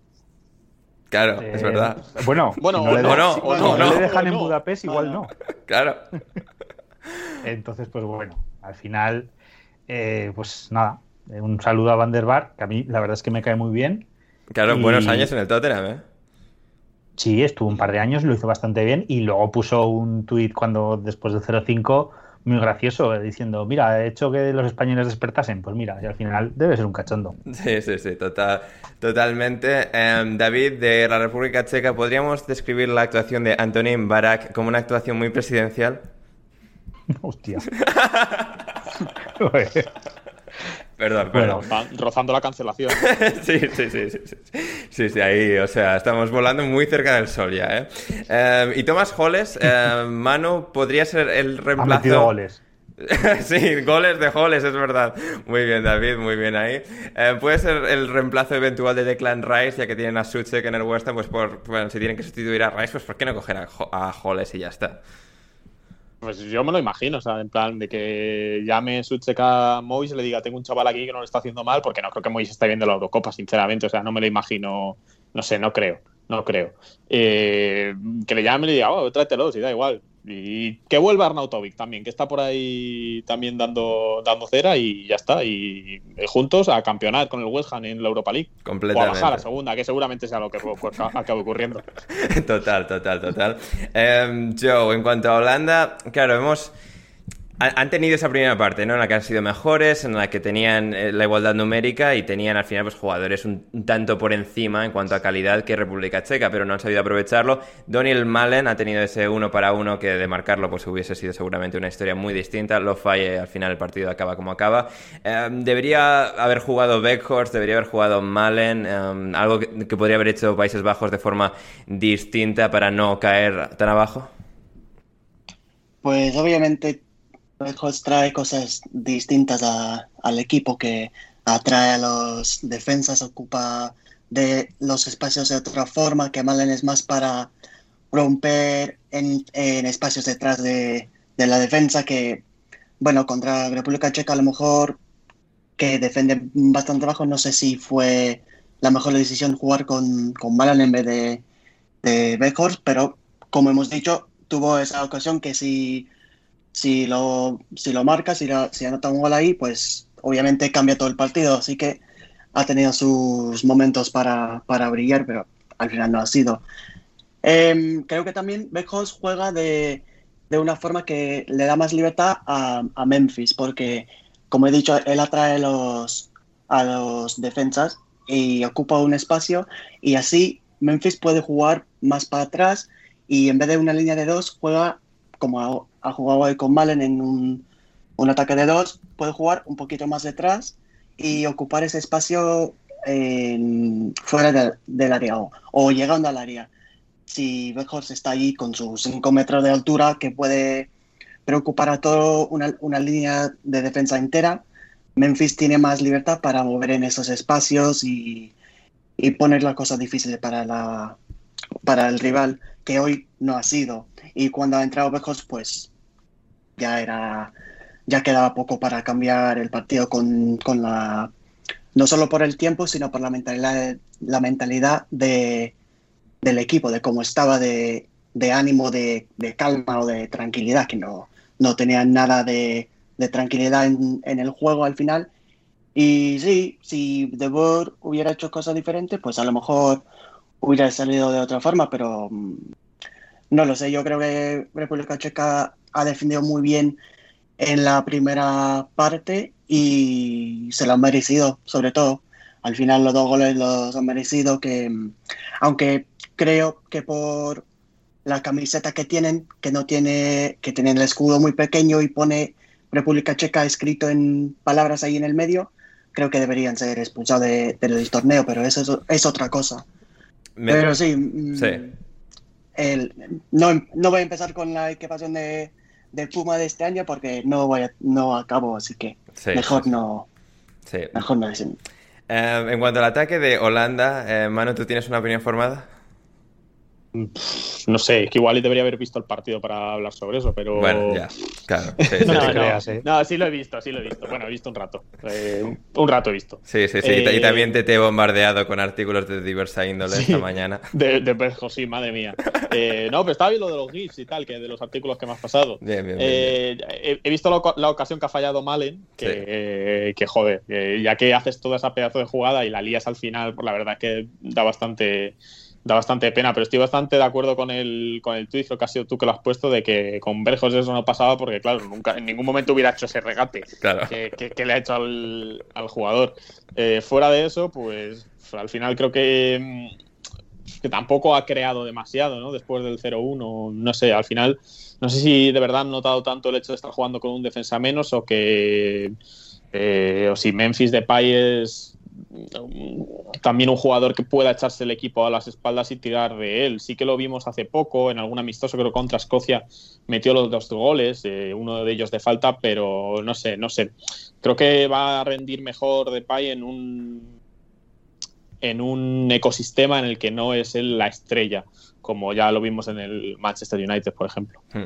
Claro, es verdad. Bueno, bueno, si no, le, o no, si o no, le no. dejan en no. Budapest, igual no. Claro. Entonces, pues bueno, al final, eh, pues nada, eh, un saludo a Van der Bar, que a mí la verdad es que me cae muy bien. Claro, Y- buenos años en el Tottenham, ¿eh? Sí, estuvo un par de años, lo hizo bastante bien y luego puso un tuit cuando después del 0-5 muy gracioso, eh, diciendo, mira, he hecho que los españoles despertasen. Pues mira, y al final debe ser un cachondo. Sí, sí, sí, total, totalmente. Em, David, de la República Checa, ¿podríamos describir la actuación de Antonín Barak como una actuación muy presidencial? Hostia. Perdón, Bueno, perdón. Van rozando la cancelación. Sí, sí, sí, sí, sí. Sí, sí, ahí, o sea, estamos volando muy cerca del sol ya, ¿eh? Em, y Thomas Holles, em, Manu, podría ser el reemplazo... goles. sí, goles de goles, es verdad. Muy bien, David, muy bien ahí. Eh, puede ser el reemplazo eventual de Declan Rice, ya que tienen a Suchek en el West Ham, pues por, bueno, si tienen que sustituir a Rice, pues ¿por qué no coger a, a Holles y ya está? Pues yo me lo imagino, o sea, en plan de que llame Suchek a Mois y le diga, tengo un chaval aquí que no lo está haciendo mal, porque no creo que Mois esté viendo la Eurocopa, sinceramente, o sea, no me lo imagino, no sé, no creo, no creo. Eh, que le llame y le diga, oh, tráetelo, si da igual. Y que vuelva Arnautovic también, que está por ahí también dando, dando cera y ya está. Y eh, juntos a campeonar con el West Ham en la Europa League. O a Completamente. bajar a segunda, que seguramente sea lo que ocurra- acabe ocurriendo. Total, total, total. Em, Joe, en cuanto a Holanda, claro, hemos... han- tenido esa primera parte, ¿no? En la que han sido mejores, en la que tenían eh, la igualdad numérica y tenían al final pues, jugadores un, un tanto por encima en cuanto a calidad que República Checa, pero no han sabido aprovecharlo. Daniel Malen ha tenido ese uno para uno que de marcarlo pues hubiese sido seguramente una historia muy distinta. Lo falle, al final el partido acaba como acaba. Em, debería haber jugado Beckhorst, debería haber jugado Malen, em, algo que, que podría haber hecho Países Bajos de forma distinta para no caer tan abajo. Pues obviamente Beckhorst trae cosas distintas a- al equipo que atrae a los defensas, ocupa de los espacios de otra forma, que Malen es más para romper en, espacios detrás de, de la defensa que, bueno, contra República Checa a lo mejor que defiende bastante bajo, no sé si fue la mejor decisión jugar con, con Malen en vez de, de Beckhorst, pero como hemos dicho, tuvo esa ocasión que si, si, lo, si lo marca, si, la- si anota un gol ahí, pues obviamente cambia todo el partido. Así que ha tenido sus momentos para, para brillar, pero al final no ha sido. Em, creo que también Beckhorst juega de, de una forma que le da más libertad a, a Memphis, porque como he dicho, él atrae los, a los defensas y ocupa un espacio y así Memphis puede jugar más para atrás y en vez de una línea de dos juega como ha, ha jugado hoy con Malen en un, un ataque de dos, puede jugar un poquito más detrás y ocupar ese espacio en- fuera de- del área o, o llegando al área. Si Beckhorst está allí con sus 5 metros de altura que puede preocupar a todo una, una línea de defensa entera, Memphis tiene más libertad para mover en esos espacios y, y poner las cosas difíciles para, la, para el rival, que hoy no ha sido. Y cuando ha entrado Beckhorst, pues ya era ya quedaba poco para cambiar el partido con, con la no solo por el tiempo, sino por la mentalidad, la mentalidad de, del equipo, de cómo estaba de, de ánimo, de, de, calma o de tranquilidad, que no, no tenían nada de tranquilidad en, en, el juego al final. Y sí, si De Boer hubiera hecho cosas diferentes, pues a lo mejor hubiera salido de otra forma, pero mm, no lo sé. Yo creo que República Checa ha defendido muy bien en la primera parte y se lo han merecido, sobre todo. Al final los dos goles los han merecido, que aunque creo que por la camiseta que tienen, que no tiene, que tienen el escudo muy pequeño y pone República Checa escrito en palabras ahí en el medio, creo que deberían ser expulsados de, del torneo, pero eso es, es otra cosa. Me... Pero sí, sí. El, no, no voy a empezar con la equipación de, del Puma de este año porque no voy a, no acabo, así que sí, mejor sí, no. Sí. Mejor no decir. Eh, en cuanto al ataque de Holanda, eh, Manu, ¿tú tienes una opinión formada? No sé, es que igual debería haber visto el partido para hablar sobre eso, pero. Bueno, ya, claro. Sí, sí, no, sí, no, creas, ¿eh? no, sí lo he visto, sí lo he visto. Bueno, he visto un rato. Eh, un rato he visto. Sí, sí, sí. Eh... Y también te, te, he bombardeado con artículos de diversa índole sí, esta mañana. De, de sí, madre mía. Eh, no, pero estaba bien lo de los GIFs y tal, que de los artículos que me has pasado. Bien, bien. bien, bien. He, he, visto la, la, ocasión que ha fallado Malen, que, que joder, ya que haces toda esa pedazo de jugada y la lías al final, pues la verdad es que da bastante da bastante pena, pero estoy bastante de acuerdo con el, con el tuit, creo que has sido tú que lo has puesto, de que con Berjos eso no pasaba porque, claro, nunca en ningún momento hubiera hecho ese regate claro. que, que, que, le ha hecho al, al jugador. Eh, fuera de eso, pues al final creo que, que tampoco ha creado demasiado, ¿no? Después del 0-1, no sé, al final, no sé si de verdad han notado tanto el hecho de estar jugando con un defensa menos o que... Eh, o si Memphis Depay es también un jugador que pueda echarse el equipo a las espaldas y tirar de él. Sí que lo vimos hace poco, en algún amistoso, creo contra Escocia, metió los dos goles, eh, uno de ellos de falta, pero no sé, no sé. Creo que va a rendir mejor Depay en un en un ecosistema en el que no es él la estrella, como ya lo vimos en el Manchester United, por ejemplo. Hmm.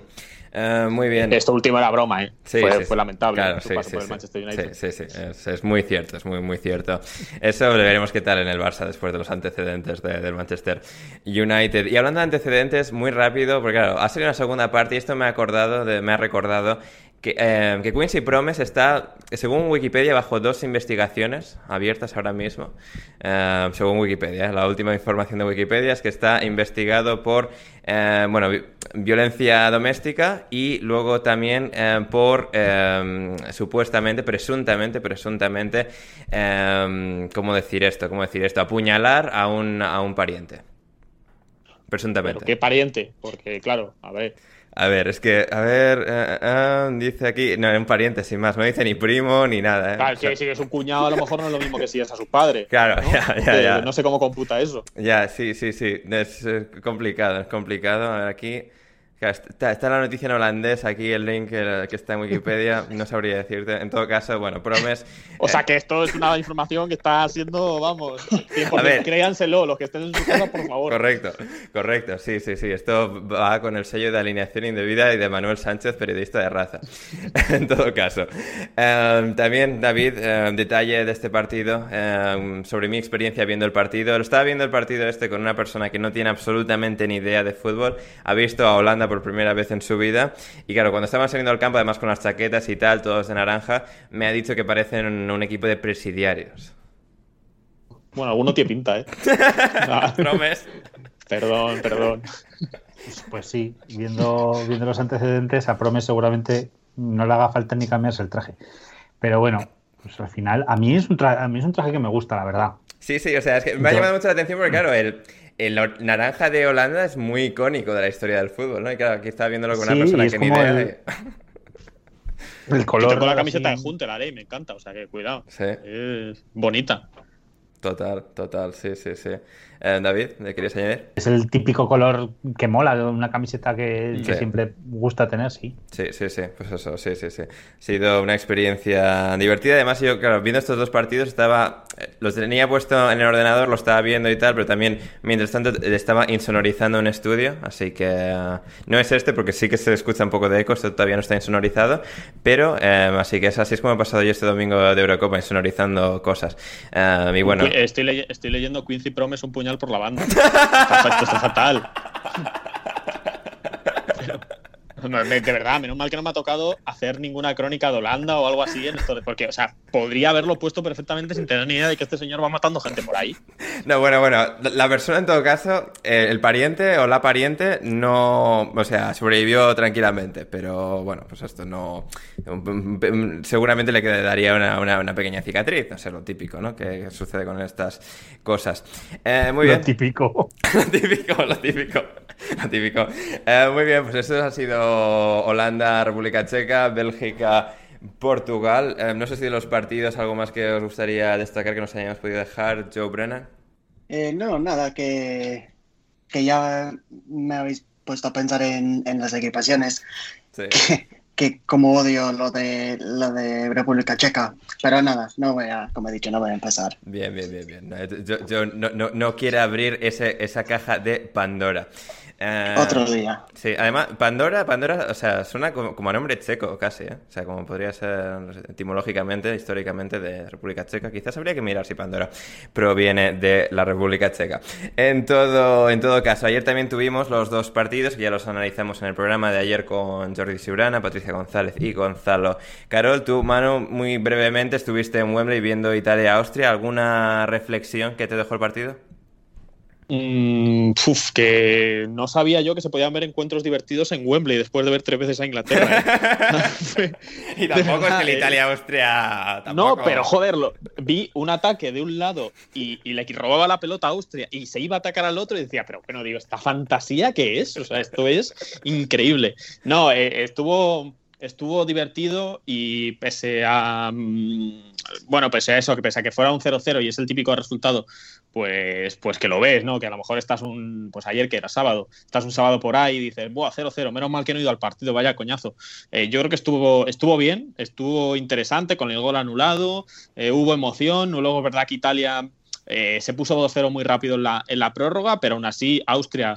Uh, muy bien. Esto último era broma, ¿eh? Sí, fue, sí, fue, lamentable claro, su sí, paso sí, por el Manchester United. Sí, sí, sí. Es, es, muy cierto, es muy, muy cierto. Eso le veremos qué tal en el Barça después de los antecedentes de, del Manchester United. Y hablando de antecedentes, muy rápido, porque claro, ha salido una segunda parte y esto me ha acordado, de, me ha recordado que, eh, que, Quincy Promes está, según Wikipedia, bajo dos investigaciones abiertas ahora mismo. Eh, según Wikipedia, la última información de Wikipedia es que está investigado por, eh, bueno, vi violencia doméstica y luego también por, supuestamente, presuntamente, presuntamente, ¿cómo decir esto? ¿Cómo decir esto? Apuñalar a un, a un pariente. Presuntamente. ¿Pero ¿Qué pariente? Porque, claro, a ver. A ver, es que, a ver, uh, uh, dice aquí, no, un pariente sin más, no dice ni primo ni nada. ¿eh? Claro, si, es un cuñado a lo mejor no es lo mismo que si es a su padre. Claro, ¿no? ya, ya, ya. No sé cómo computa eso. Ya, sí, sí, sí, es complicado, es complicado. A ver, aquí Está, está, la noticia en holandés, aquí el link que, que, está en Wikipedia, no sabría decirte. En todo caso, bueno, Promes. O sea que esto es una información que está siendo, vamos, a ver, créanselo, los que estén en su casa, por favor. Correcto, correcto, sí, sí, sí. Esto va con el sello de alineación indebida y de Manuel Sánchez, periodista de raza. en todo caso. Um, también, David, um, detalle de este partido, um, sobre mi experiencia viendo el partido. Lo estaba viendo el partido este con una persona que no tiene absolutamente ni idea de fútbol. Ha visto a Holanda por primera vez en su vida. Y claro, cuando estaban saliendo al campo, además con las chaquetas y tal, todos de naranja, me ha dicho que parecen un equipo de presidiarios. Bueno, alguno tiene pinta, ¿eh? Promes. perdón, perdón. Pues sí, viendo, viendo los antecedentes, a Promes seguramente no le haga falta ni cambiarse el traje. Pero bueno, pues al final, a mí es un, a mí es un traje que me gusta, la verdad. Sí, sí, o sea, es que me ha llamado mucho la atención porque, claro, el, el naranja de Holanda es muy icónico de la historia del fútbol, ¿no? Y claro, aquí estaba viéndolo con una sí, persona que ni idea. El, el color. con la camiseta así. de Hunter, haré, me encanta, o sea que cuidado. Sí. Es bonita. Total, total, sí, sí, sí. Eh, David, ¿le querías añadir? Es el típico color que mola, una camiseta que, que Sí. siempre gusta tener, sí. Sí, sí, sí, pues eso, sí, sí, sí. Ha sido una experiencia divertida. Además, yo, claro, viendo estos dos partidos, estaba. eh, Los tenía puesto en el ordenador, lo estaba viendo y tal, pero también, mientras tanto, estaba insonorizando un estudio. Así que. eh, no es este, porque sí que se escucha un poco de eco, esto todavía no está insonorizado. Pero, eh, así que es así es como he pasado yo este domingo de Eurocopa, insonorizando cosas. Y bueno. Estoy, ley- estoy leyendo Quincy Promes un puñal por la banda. está, está fatal. Pero- no, de verdad, menos mal que no me ha tocado hacer ninguna crónica de Holanda o algo así en esto, de- porque, o sea, podría haberlo puesto perfectamente sin tener ni idea de que este señor va matando gente por ahí. No, bueno, bueno, la- persona en todo caso, eh, el pariente o la pariente no, o sea, sobrevivió tranquilamente, pero bueno, pues esto no, seguramente le quedaría una, una- una pequeña cicatriz, no sé, lo típico, ¿no? Que, que sucede con estas cosas. Eh, muy Lo bien. típico. Lo típico, lo típico. Lo típico. Eh, muy bien, pues esto ha sido Holanda, República Checa, Bélgica, Portugal. Eh, no sé si de los partidos algo más que os gustaría destacar que nos hayamos podido dejar, Joe Brennan. Eh, no, nada, que, que ya me habéis puesto a pensar en, en las equipaciones, Sí. que, que como odio lo de, lo de República Checa, pero nada, no voy a, como he dicho, no voy a empezar. Bien, bien, bien, bien. No, Yo, yo no, no, no quiero abrir ese, esa caja de Pandora. Eh, Otro día. Sí, además, Pandora, Pandora, o sea, suena como, como a nombre checo casi, ¿eh? O sea, como podría ser no sé, etimológicamente, históricamente de República Checa. Quizás habría que mirar si Pandora proviene de la República Checa. En todo, en todo caso, ayer también tuvimos los dos partidos, que ya los analizamos en el programa de ayer con Jordi Siurana, Patricia González y Gonzalo Carol. Tú, Manu, muy brevemente estuviste en Wembley viendo Italia-Austria. ¿Alguna reflexión que te dejó el partido? Mm, que no sabía yo que se podían ver encuentros divertidos en Wembley después de ver tres veces a Inglaterra. ¿eh? y tampoco es que el eh. Italia-Austria... No, pero joder, lo- vi un ataque de un lado y, y le robaba la pelota a Austria y se iba a atacar al otro y decía, pero bueno, digo, ¿esta fantasía qué es? O sea, esto es increíble. No, eh, estuvo, estuvo divertido y pese a. mm, Bueno, pese a eso, que pese a que fuera un 0-0 y es el típico resultado, pues, pues que lo ves, ¿no? Que a lo mejor estás un. Pues ayer que era sábado, estás un sábado por ahí y dices, ¡buah, 0-0! Menos mal que no he ido al partido, vaya coñazo. Eh, yo creo que estuvo, estuvo bien, estuvo interesante con el gol anulado, eh, hubo emoción, luego verdad que Italia eh, se puso 2-0 muy rápido en la, en la prórroga, pero aún así Austria,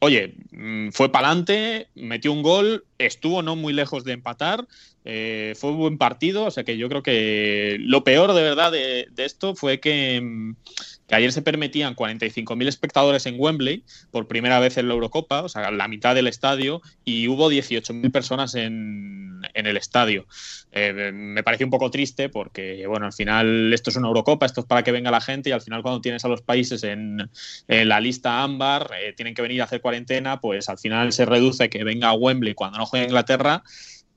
oye, mm, fue para adelante, metió un gol, estuvo no muy lejos de empatar, eh, fue un buen partido, o sea que yo creo que lo peor de verdad de, esto fue que, mm, que ayer se permitían 45.000 espectadores en Wembley por primera vez en la Eurocopa, o sea, la mitad del estadio, y hubo 18.000 personas en, en el estadio. Eh, me pareció un poco triste porque, bueno, al final esto es una Eurocopa, esto es para que venga la gente y al final cuando tienes a los países en, la lista ámbar, eh, tienen que venir a hacer cuarentena, pues al final se reduce que venga a Wembley cuando no juegue Inglaterra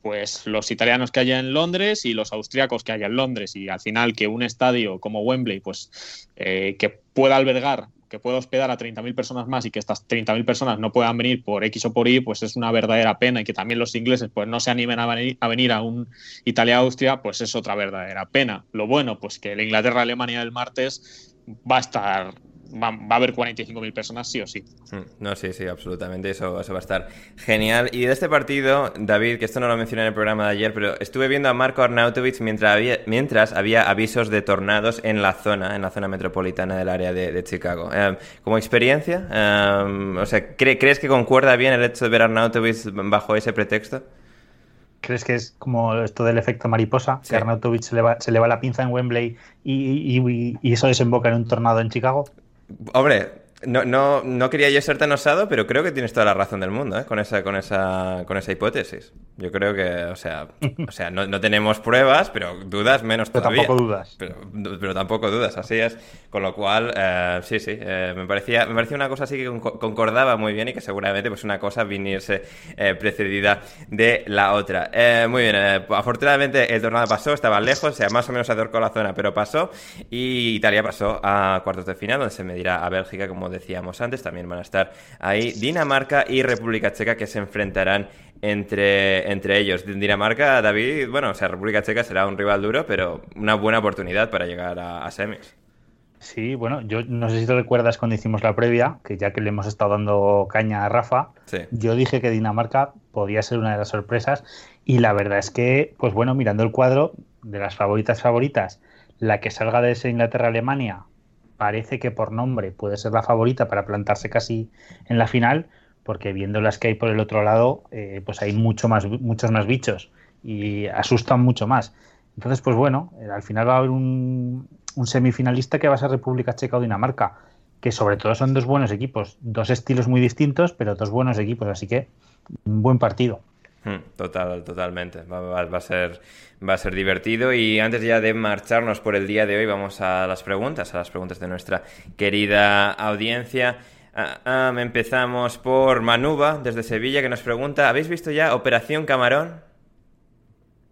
pues los italianos que haya en Londres y los austriacos que haya en Londres y al final que un estadio como Wembley pues eh, que pueda albergar que pueda hospedar a 30.000 personas más y que estas 30.000 personas no puedan venir por X o por Y, pues es una verdadera pena y que también los ingleses pues no se animen a venir a, venir a un Italia-Austria, pues es otra verdadera pena. Lo bueno, pues que la Inglaterra-Alemania del martes va a estar, va, va a haber 45.000 personas sí o sí. Mm, No, sí, sí, absolutamente. Eso, eso va a estar genial. Y de este partido, David, que esto no lo mencioné en el programa de ayer, pero estuve viendo a Marco Arnautovic mientras había, mientras había avisos de tornados en la zona, en la zona metropolitana del área de, de Chicago. Eh, como experiencia, eh, o sea, ¿cre- ¿crees que concuerda bien el hecho de ver a Arnautovic bajo ese pretexto? ¿Crees que es como esto del efecto mariposa? Sí. Que Arnautovic se le, va, se le va la pinza en Wembley y, y- y eso desemboca en un tornado en Chicago. Hombre, no, no, no quería yo ser tan osado, pero creo que tienes toda la razón del mundo ¿eh? con, esa, con, esa, con esa hipótesis. Yo creo que, o sea, o sea no, no tenemos pruebas, pero dudas menos Pero todavía. tampoco dudas. Pero, pero tampoco dudas, así es. Con lo cual, eh, sí, sí, eh, me, parecía, me parecía una cosa así que conco- concordaba muy bien y que seguramente pues una cosa viniese eh, precedida de la otra. Muy bien, afortunadamente el tornado pasó, estaba lejos, o sea, más o menos acercó la zona, pero pasó y Italia pasó a cuartos de final, donde se medirá a Bélgica, como decíamos antes, también van a estar ahí Dinamarca y República Checa que se enfrentarán entre, entre ellos. Dinamarca, David, bueno, o sea, República Checa será un rival duro, pero una buena oportunidad para llegar a, a semis. Sí, bueno, yo no sé si te recuerdas cuando hicimos la previa, que ya que le hemos estado dando caña a Rafa, yo dije que Dinamarca podía ser una de las sorpresas y la verdad es que, pues bueno, mirando el cuadro de las favoritas favoritas, la que salga de esa Inglaterra-Alemania parece que por nombre puede ser la favorita para plantarse casi en la final, porque viendo las que hay por el otro lado, eh, pues hay mucho más, muchos más bichos y asustan mucho más. Entonces, pues bueno, eh, al final va a haber un, un semifinalista que va a ser República Checa o Dinamarca, que sobre todo son dos buenos equipos, dos estilos muy distintos, pero dos buenos equipos, así que un buen partido. Hmm, total, totalmente. Va, a ser, va a ser divertido. Y antes ya de marcharnos por el día de hoy, vamos a las preguntas, a las preguntas de nuestra querida audiencia. Ah, ah, empezamos por Manuba, desde Sevilla, que nos pregunta: ¿Habéis visto ya Operación Camarón?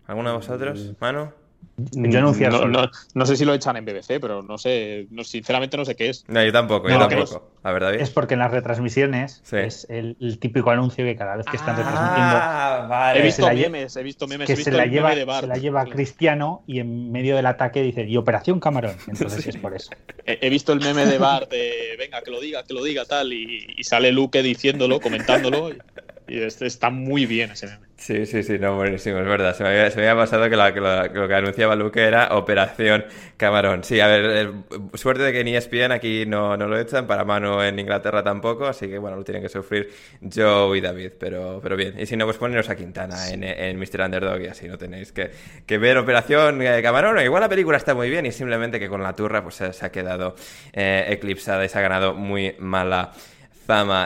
¿Alguno de vosotros, mm. Manu? Yo no, no, sé si lo echan en BBC, pero no sé, sinceramente no sé qué es. No, yo tampoco, yo tampoco. La verdad es porque en las retransmisiones es el, típico anuncio que cada vez que están ah, retransmitiendo. He visto memes, he visto memes. Que se, la lleva, se la lleva Cristiano y en medio del ataque dice y Operación Camarón. Entonces es por eso. He, visto el meme de Bart de venga, que lo diga, que lo diga, tal, y, sale Luque diciéndolo, comentándolo. Y, este está muy bien ese meme. Sí, sí, sí, no, buenísimo, es verdad. Se me había, pasado que, lo, que anunciaba Luke era Operación Camarón. Sí, a ver, eh, suerte de que ni ESPN aquí no, no, lo echan, para mano en Inglaterra tampoco, así que bueno, lo tienen que sufrir Joe y David, pero, pero bien. Y si no, pues poneros a Quintana en, en Mr. Underdog y así no tenéis que, que ver Operación eh, Camarón. Igual la película está muy bien y simplemente que con la turra pues se, ha quedado eh, eclipsada y se ha ganado muy mala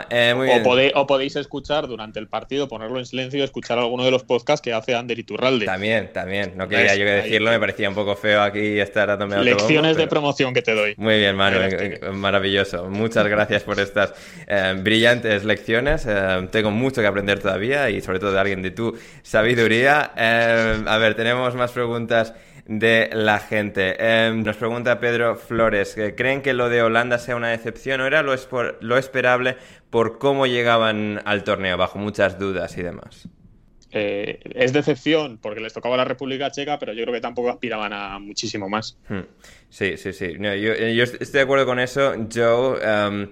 eh, o, podéis, escuchar durante el partido, ponerlo en silencio y escuchar alguno de los podcasts que hace Ander Iturralde. También, también. No quería yo decirlo, me parecía un poco feo aquí estar dándome Lecciones de promoción que te doy. Muy bien, Manu, eh, maravilloso. Muchas gracias por estas eh, brillantes lecciones. tengo mucho que aprender todavía y sobre todo de alguien de tu sabiduría. a ver, tenemos más preguntas de la gente. Em, nos pregunta Pedro Flores, ¿creen que lo de Holanda sea una decepción o era lo, lo esperable por cómo llegaban al torneo, bajo muchas dudas y demás? Eh, es decepción porque les tocaba la República Checa, pero yo creo que tampoco aspiraban a muchísimo más. Hmm. Sí, sí, sí. yo, estoy de acuerdo con eso, Joe, em,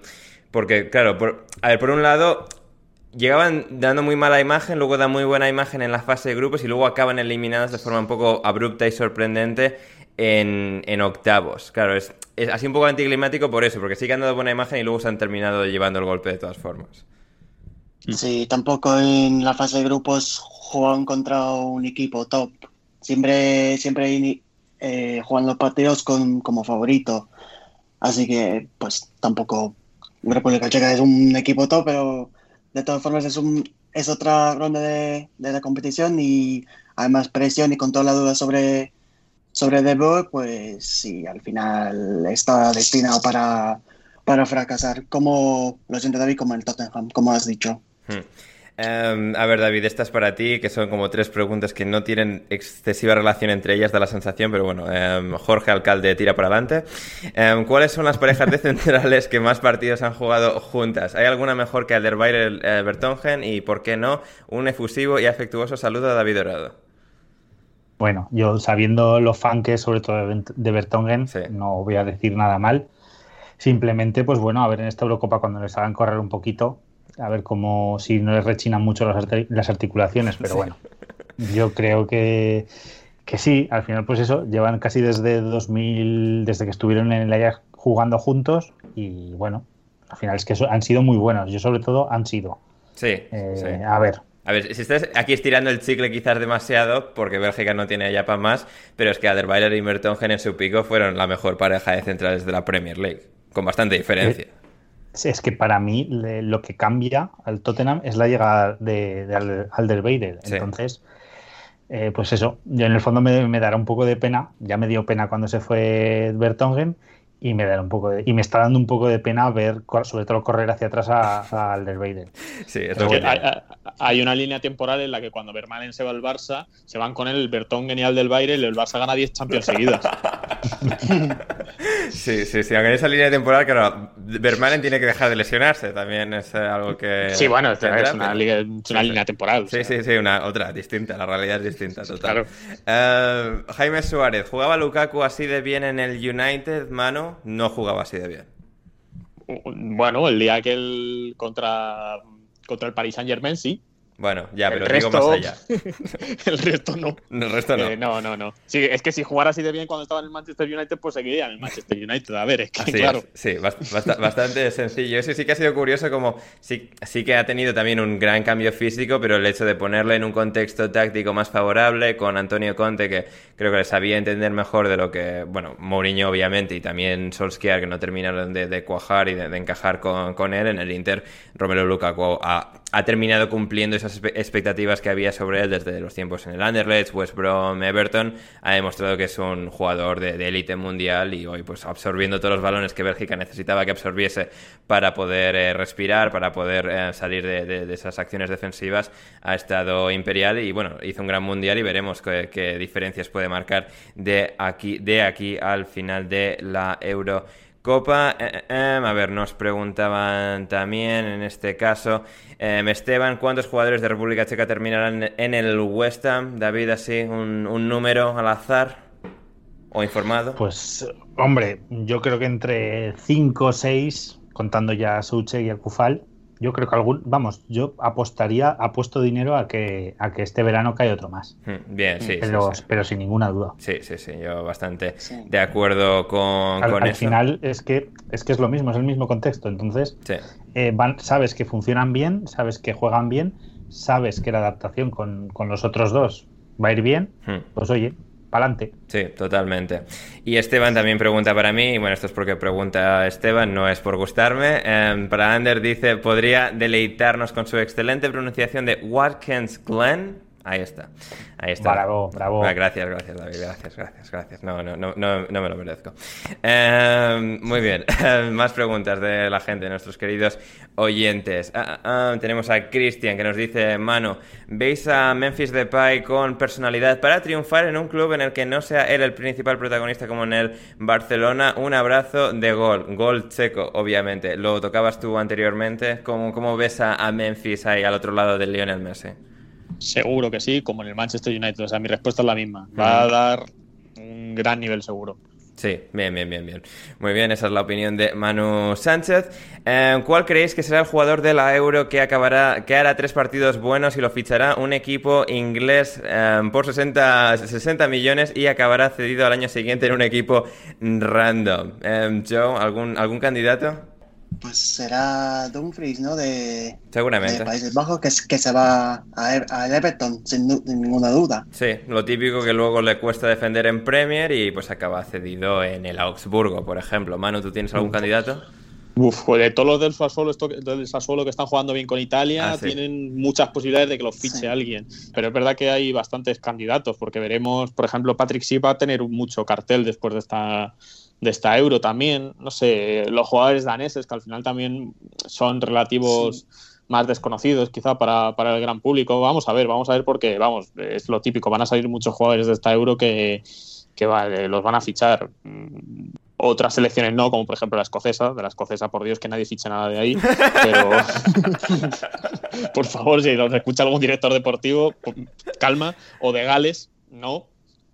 porque, claro, por, a ver, por un lado, llegaban dando muy mala imagen, luego dan muy buena imagen en la fase de grupos y luego acaban eliminados de forma un poco abrupta y sorprendente en, octavos. Claro, es, así un poco anticlimático por eso, porque sí que han dado buena imagen y luego se han terminado llevando el golpe de todas formas. Sí, tampoco en la fase de grupos juegan contra un equipo top. Siempre, siempre eh, juegan los partidos con, como favorito. Así que, pues tampoco República Checa es un equipo top, pero de todas formas es, un, es otra ronda de, la competición y además presión y con toda la duda sobre, sobre De pues sí, al final está destinado para, para fracasar, como lo siente David, como el Tottenham, como has dicho. Hmm. Em, a ver, David, esta es para ti, que son como tres preguntas que no tienen excesiva relación entre ellas, da la sensación, pero bueno, em, Jorge Alcalde tira para adelante. Em, ¿Cuáles son las parejas de centrales que más partidos han jugado juntas? ¿Hay alguna mejor que Alderweireld eh, Bertongen? Y, ¿por qué no, un efusivo y afectuoso saludo a David Dorado? Bueno, yo sabiendo lo fan que es sobre todo de Bertongen, no voy a decir nada mal. Simplemente, pues bueno, a ver en esta Eurocopa cuando les hagan correr un poquito, a ver cómo si no les rechinan mucho las, articulaciones, pero bueno, yo creo que, que sí, al final pues eso, llevan casi desde 2000, desde que estuvieron en el Ajax jugando juntos y bueno, al final es que han sido muy buenos, yo sobre todo han sido. Sí, eh, A ver. A ver, si estás aquí estirando el chicle quizás demasiado, porque Bélgica no tiene ya para más, pero es que Aderweiler y Mertongen en su pico fueron la mejor pareja de centrales de la Premier League, con bastante diferencia. Eh, es que para mí lo que cambia al Tottenham es la llegada de, de Alderweireld. Entonces, eh, pues eso, yo en el fondo me, dará un poco de pena. Ya me dio pena cuando se fue Bertongen y me dará un poco y me está dando un poco de pena ver sobre todo correr hacia atrás a, a Alderweireld. Sí, hay, una línea temporal en la que cuando Vermaelen se va al Barça, se van con él el Bertongen y Alderweireld y el Barça gana 10 Champions seguidas. Sí, sí, sí. Aunque en esa línea temporal, claro, Vermaelen tiene que dejar de lesionarse. También es algo que. Sí, bueno, es, una, es una línea temporal. o Sí, sea. sí, sí, una otra distinta. La realidad es distinta, total. Claro. Eh, Jaime Suárez, ¿jugaba Lukaku así de bien en el United, mano? No jugaba así de bien. Bueno, el día que contra, contra el Paris Saint Germain, sí. Bueno, ya, el pero resto, digo más allá. el resto no. El resto no. Eh, no, no, no. Sí, es que si jugara así de bien cuando estaba en el Manchester United, pues seguiría en el Manchester United. A ver, es que Así claro. es, sí, bast- bast- bastante sencillo. Eso sí que ha sido curioso, como sí, sí que ha tenido también un gran cambio físico, pero el hecho de ponerle en un contexto táctico más favorable con Antonio Conte, que creo que le sabía entender mejor de lo que, bueno, Mourinho obviamente y también Solskjaer, que no terminaron de, de cuajar y de, de encajar con, con él en el Inter, Romelu Lukaku ha, ha terminado cumpliendo esas expectativas que había sobre él desde los tiempos en el Anderlecht, West Brom, Everton. Ha demostrado que es un jugador de élite mundial y hoy pues absorbiendo todos los balones que Bélgica necesitaba que absorbiese para poder eh, respirar, para poder eh, salir de esas acciones defensivas, ha estado imperial y bueno, hizo un gran mundial y veremos qué, qué diferencias puede marcar de aquí, de aquí al final de la Euro. Copa, eh, eh, em, a ver, nos preguntaban también en este caso, em, Esteban, ¿cuántos jugadores de República Checa terminarán en el West Ham? David, así, un, un número al azar o informado. Pues, hombre, yo creo que entre 5 o 6, contando ya a Suche y a Kufal, yo creo que algún, vamos, yo apostaría, apuesto dinero a que, a que este verano cae otro más. Mm, Bien, sí, pero, sí. pero sin ninguna duda. Sí, sí, sí, yo bastante Sí. de acuerdo con, Al, con al eso. final es que, es que es lo mismo, es el mismo contexto. Entonces, Sí. eh, van- sabes que funcionan bien, sabes que juegan bien, sabes que la adaptación con, con los otros dos va a ir bien, Mm. pues oye, Sí, totalmente. Y Esteban también pregunta para mí, y bueno, esto es porque pregunta Esteban, no es por gustarme. Em, para Ander dice, ¿podría deleitarnos con su excelente pronunciación de Watkins Glen? Ahí está, ahí está. Bravo, bravo. Ah, gracias, gracias, David, gracias, gracias, gracias. No, no, no, no, no me lo merezco. Em, muy bien, más preguntas de la gente, nuestros queridos oyentes. Ah, ah, tenemos a Cristian que nos dice, mano, ¿veis a Memphis Depay con personalidad para triunfar en un club en el que no sea él el principal protagonista como en el Barcelona? Un abrazo de gol, gol checo, obviamente. Lo tocabas tú anteriormente. ¿Cómo, cómo ves a, a Memphis ahí al otro lado del Lionel Messi? Seguro que sí, como en el Manchester United. O sea, mi respuesta es la misma. Va a dar un gran nivel seguro. Sí, bien, bien, bien, bien. Muy bien, esa es la opinión de Manu Sánchez. Eh, ¿Cuál creéis que será el jugador de la Euro que acabará, que hará tres partidos buenos y lo fichará un equipo inglés eh, por 60, 60 millones y acabará cedido al año siguiente en un equipo random? Eh, Joe, ¿algún, ¿algún candidato? Pues será Dumfries, ¿no? De, Seguramente. de Países Bajos, que, que se va a, Ev- a Everton, sin, ninguna duda. Sí, lo típico que luego le cuesta defender en Premier y pues acaba cedido en el Augsburgo, por ejemplo. Manu, ¿tú tienes algún candidato? Uf, pues de todos los del Sassuolo, esto, del Sassuolo que están jugando bien con Italia, Ah, sí. tienen muchas posibilidades de que los fiche Sí. alguien. Pero es verdad que hay bastantes candidatos, porque veremos, por ejemplo, Patrick sí va a tener mucho cartel después de esta, de esta Euro también. No sé, los jugadores daneses, que al final también son relativos más desconocidos quizá para, para el gran público. Vamos a ver, vamos a ver porque, vamos, es lo típico, van a salir muchos jugadores de esta Euro que, que vale, los van a fichar. Mm, Otras selecciones no, como por ejemplo la escocesa. De la escocesa, por Dios, que nadie fiche nada de ahí. Pero, por favor, si nos escucha algún director deportivo, po- calma. O de Gales, no,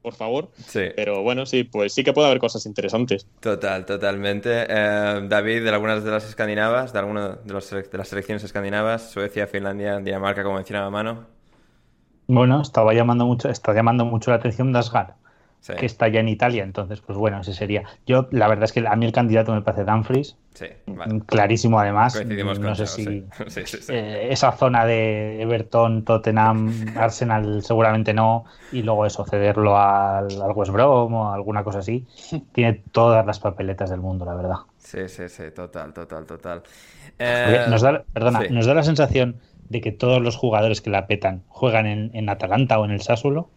por favor. Sí. Pero bueno, sí, pues sí que puede haber cosas interesantes. Total, totalmente. Eh, David, de algunas de las escandinavas, de alguna de, los de las selecciones escandinavas, Suecia, Finlandia, Dinamarca, como mencionaba Mano. Bueno, estaba llamando mucho, está llamando mucho la atención Dasgar, Sí, que está ya en Italia, entonces, pues bueno, ese sería. Yo, la verdad es que a mí el candidato me parece Dumfries, sí, vale. clarísimo además. Coincidimos no con sé Chao, si sí. Eh, esa zona de Everton, Tottenham, Arsenal seguramente no, y luego eso, cederlo al, al West Brom o alguna cosa así, tiene todas las papeletas del mundo, la verdad. Sí, sí, sí, total, total, total. Eh, nos da, perdona, nos da la sensación de que todos los jugadores que la petan juegan en, en Atalanta o en el Sassuolo.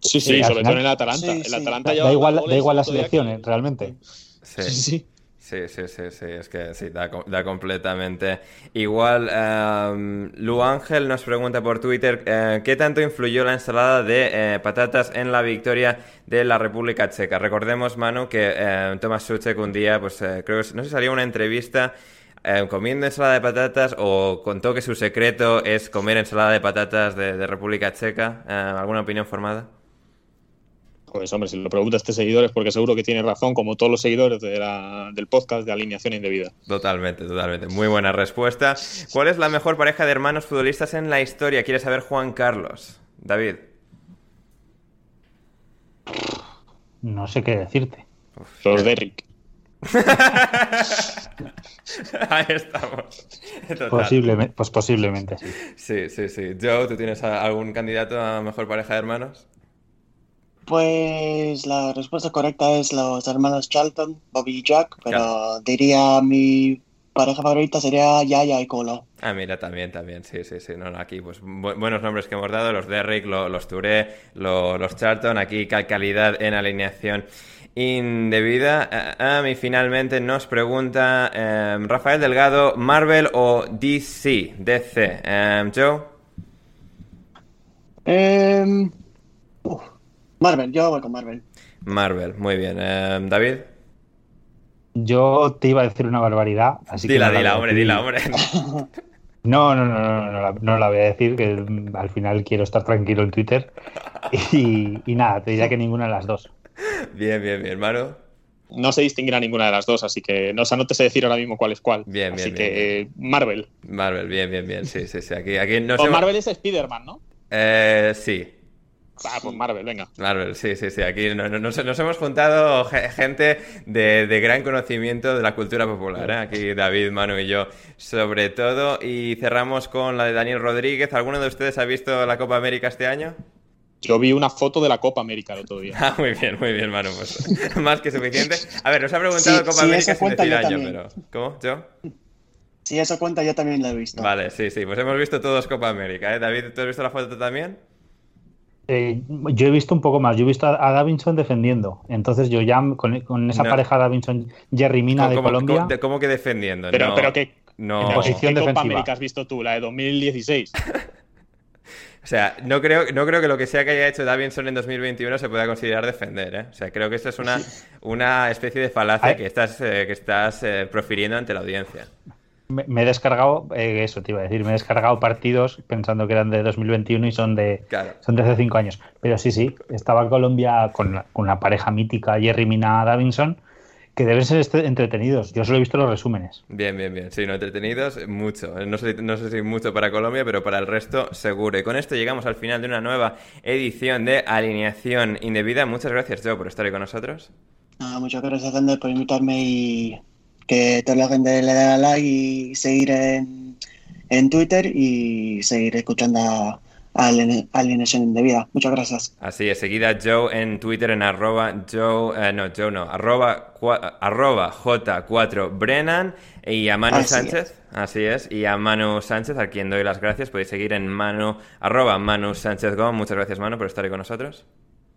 Sí, Sí, sobre final- todo en el Atalanta. Sí, el sí. Atalanta Da igual- da igual la todavía selección, que- eh, realmente. sí, Sí, sí. Sí, sí, sí, sí, es que sí, da, da completamente igual. Um, Lu Ángel nos pregunta por Twitter, eh, ¿qué tanto influyó la ensalada de eh, patatas en la victoria de la República Checa? Recordemos, Manu, que eh, Tomás Suchek un día, pues creo que, no sé, salió una entrevista comiendo ensalada de patatas o contó que su secreto es comer ensalada de patatas de República Checa. ¿Alguna opinión formada? Pues hombre, si lo pregunta este seguidor es porque seguro que tiene razón, como todos los seguidores del podcast de alineación indebida. Totalmente, totalmente. Muy buena respuesta. ¿Cuál es la mejor pareja de hermanos futbolistas en la historia? Quiere saber Juan Carlos. David. No sé qué decirte. los Derrick. Ahí estamos. Posiblemente, pues posiblemente, sí. Sí, sí, sí. Joe, ¿tú tienes algún candidato a mejor pareja de hermanos? Pues la respuesta correcta es los hermanos Charlton, Bobby y Jack, pero diría mi pareja favorita sería Yaya y Colo. Ah, mira, también, también, sí, sí, sí. No, aquí, pues buenos nombres que hemos dado, los Derrick, los Touré, los Charlton, aquí calidad en alineación indebida. Um, y finalmente nos pregunta em, Rafael Delgado, ¿Marvel o DC? DC. Um, Joe. Marvel, yo voy con Marvel. Marvel, muy bien. Eh, David. Yo te iba a decir una barbaridad, así dila, que. Dila, hombre, dila, hombre. No, no, no, no, no, no, la voy a decir, que al final quiero estar tranquilo en Twitter. Y, nada, te diría que ninguna de las dos. Bien, bien, bien, hermano. No se distinguirá ninguna de las dos, así que no, o sea, no te sé decir ahora mismo cuál es cuál. Bien, bien. Así que Marvel. Marvel, bien, bien, bien. Sí, sí, sí. Aquí, aquí no o Marvel es Spider-Man, ¿no? Eh, sí, Ah, pues Marvel, venga. Marvel, sí, sí, sí. Aquí nos, hemos juntado gente de, gran conocimiento de la cultura popular. ¿eh? Aquí David, Manu y yo, sobre todo. Y cerramos con la de Daniel Rodríguez. ¿Alguno de ustedes ha visto la Copa América este año? Yo vi una foto de la Copa América el otro día. Ah, muy bien, muy bien, Manu. Pues, más que suficiente. A ver, nos ha preguntado Copa América sin decir año, pero. ¿Cómo? ¿Yo? Si eso cuenta, yo también la he visto. Vale, sí, sí. Pues hemos visto todos Copa América. ¿eh? David, ¿tú has visto la foto también? Eh, yo he visto un poco más. Yo he visto a, Davinson defendiendo. Entonces yo ya con, esa pareja Davinson-Jerry Mina de Colombia. ¿Cómo, que defendiendo? Pero, pero que. No. En posición ¿Qué Copa América has visto tú? La de 2016. O sea, no creo, no creo que lo que sea que haya hecho Davinson en 2021 se pueda considerar defender, ¿eh? O sea, creo que esto es una, una especie de falacia que estás, eh, que estás eh, profiriendo ante la audiencia me, he descargado, eh, eso te iba a decir, me he descargado partidos pensando que eran de 2021 y son de, son de hace cinco años. Pero sí, sí, estaba Colombia con, una pareja mítica, Jerry Mina Davinson, que deben ser este, entretenidos. Yo solo he visto los resúmenes. Bien, bien, bien. Sí, no entretenidos, mucho. No sé, no sé si mucho para Colombia, pero para el resto seguro. Y con esto llegamos al final de una nueva edición de Alineación Indebida. Muchas gracias, Joe, por estar ahí con nosotros. muchas gracias, Ander, por invitarme y que toda la gente le dé like y seguir en, en Twitter y seguir escuchando a, Alineación Indebida. Muchas gracias. Así es, seguida Joe en Twitter en arroba Joe, eh, no, Joe no, arroba, arroba J4 Brennan y a Manu Sánchez. Así es, y a Manu Sánchez, a quien doy las gracias. Podéis seguir en Manu, arroba Manu Sánchez Go. Muchas gracias, Manu, por estar ahí con nosotros.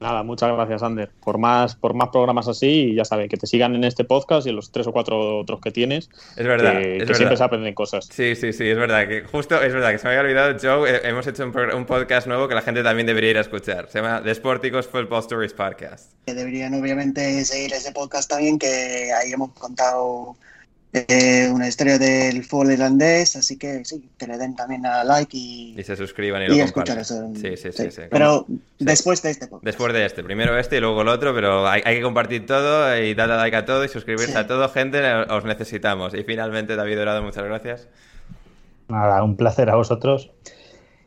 Nada, muchas gracias, Ander, por más, por más programas así. Y ya saben, que te sigan en este podcast y en los tres o cuatro otros que tienes. Es verdad. Que, siempre se aprenden cosas. Sí, sí, sí, es verdad. Que justo, es verdad que se me había olvidado, Joe. Eh, hemos hecho un, podcast nuevo que la gente también debería ir a escuchar. Se llama The Sporticos Football Stories Podcast. Que deberían, obviamente, seguir ese podcast también, que ahí hemos contado eh, una historia del fútbol irlandés, así que sí, que le den también a like y, y se suscriban y, lo escuchar eso. Sí, sí, sí. Pero después de este Después de este, primero este y luego el otro, pero hay, que compartir todo y darle like a todo y suscribirse a todo, gente, os necesitamos. Y finalmente, David Dorado, muchas gracias. Nada, un placer a vosotros.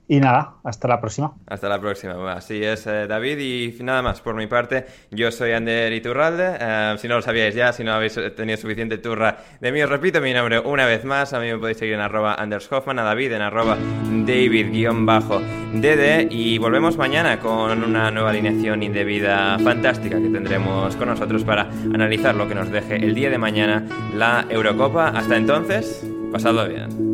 Y nada, hasta la próxima. Hasta la próxima. así es, eh, David. Y nada más, por mi parte, yo soy Ander Iturralde. Eh, si no lo sabíais ya, si no habéis tenido suficiente turra de mí, os repito mi nombre una vez más. A mí me podéis seguir en arroba Anders Hoffman, a David en arroba David-DD. Y volvemos mañana con una nueva alineación indebida fantástica que tendremos con nosotros para analizar lo que nos deje el día de mañana la Eurocopa. Hasta entonces, pasadlo bien.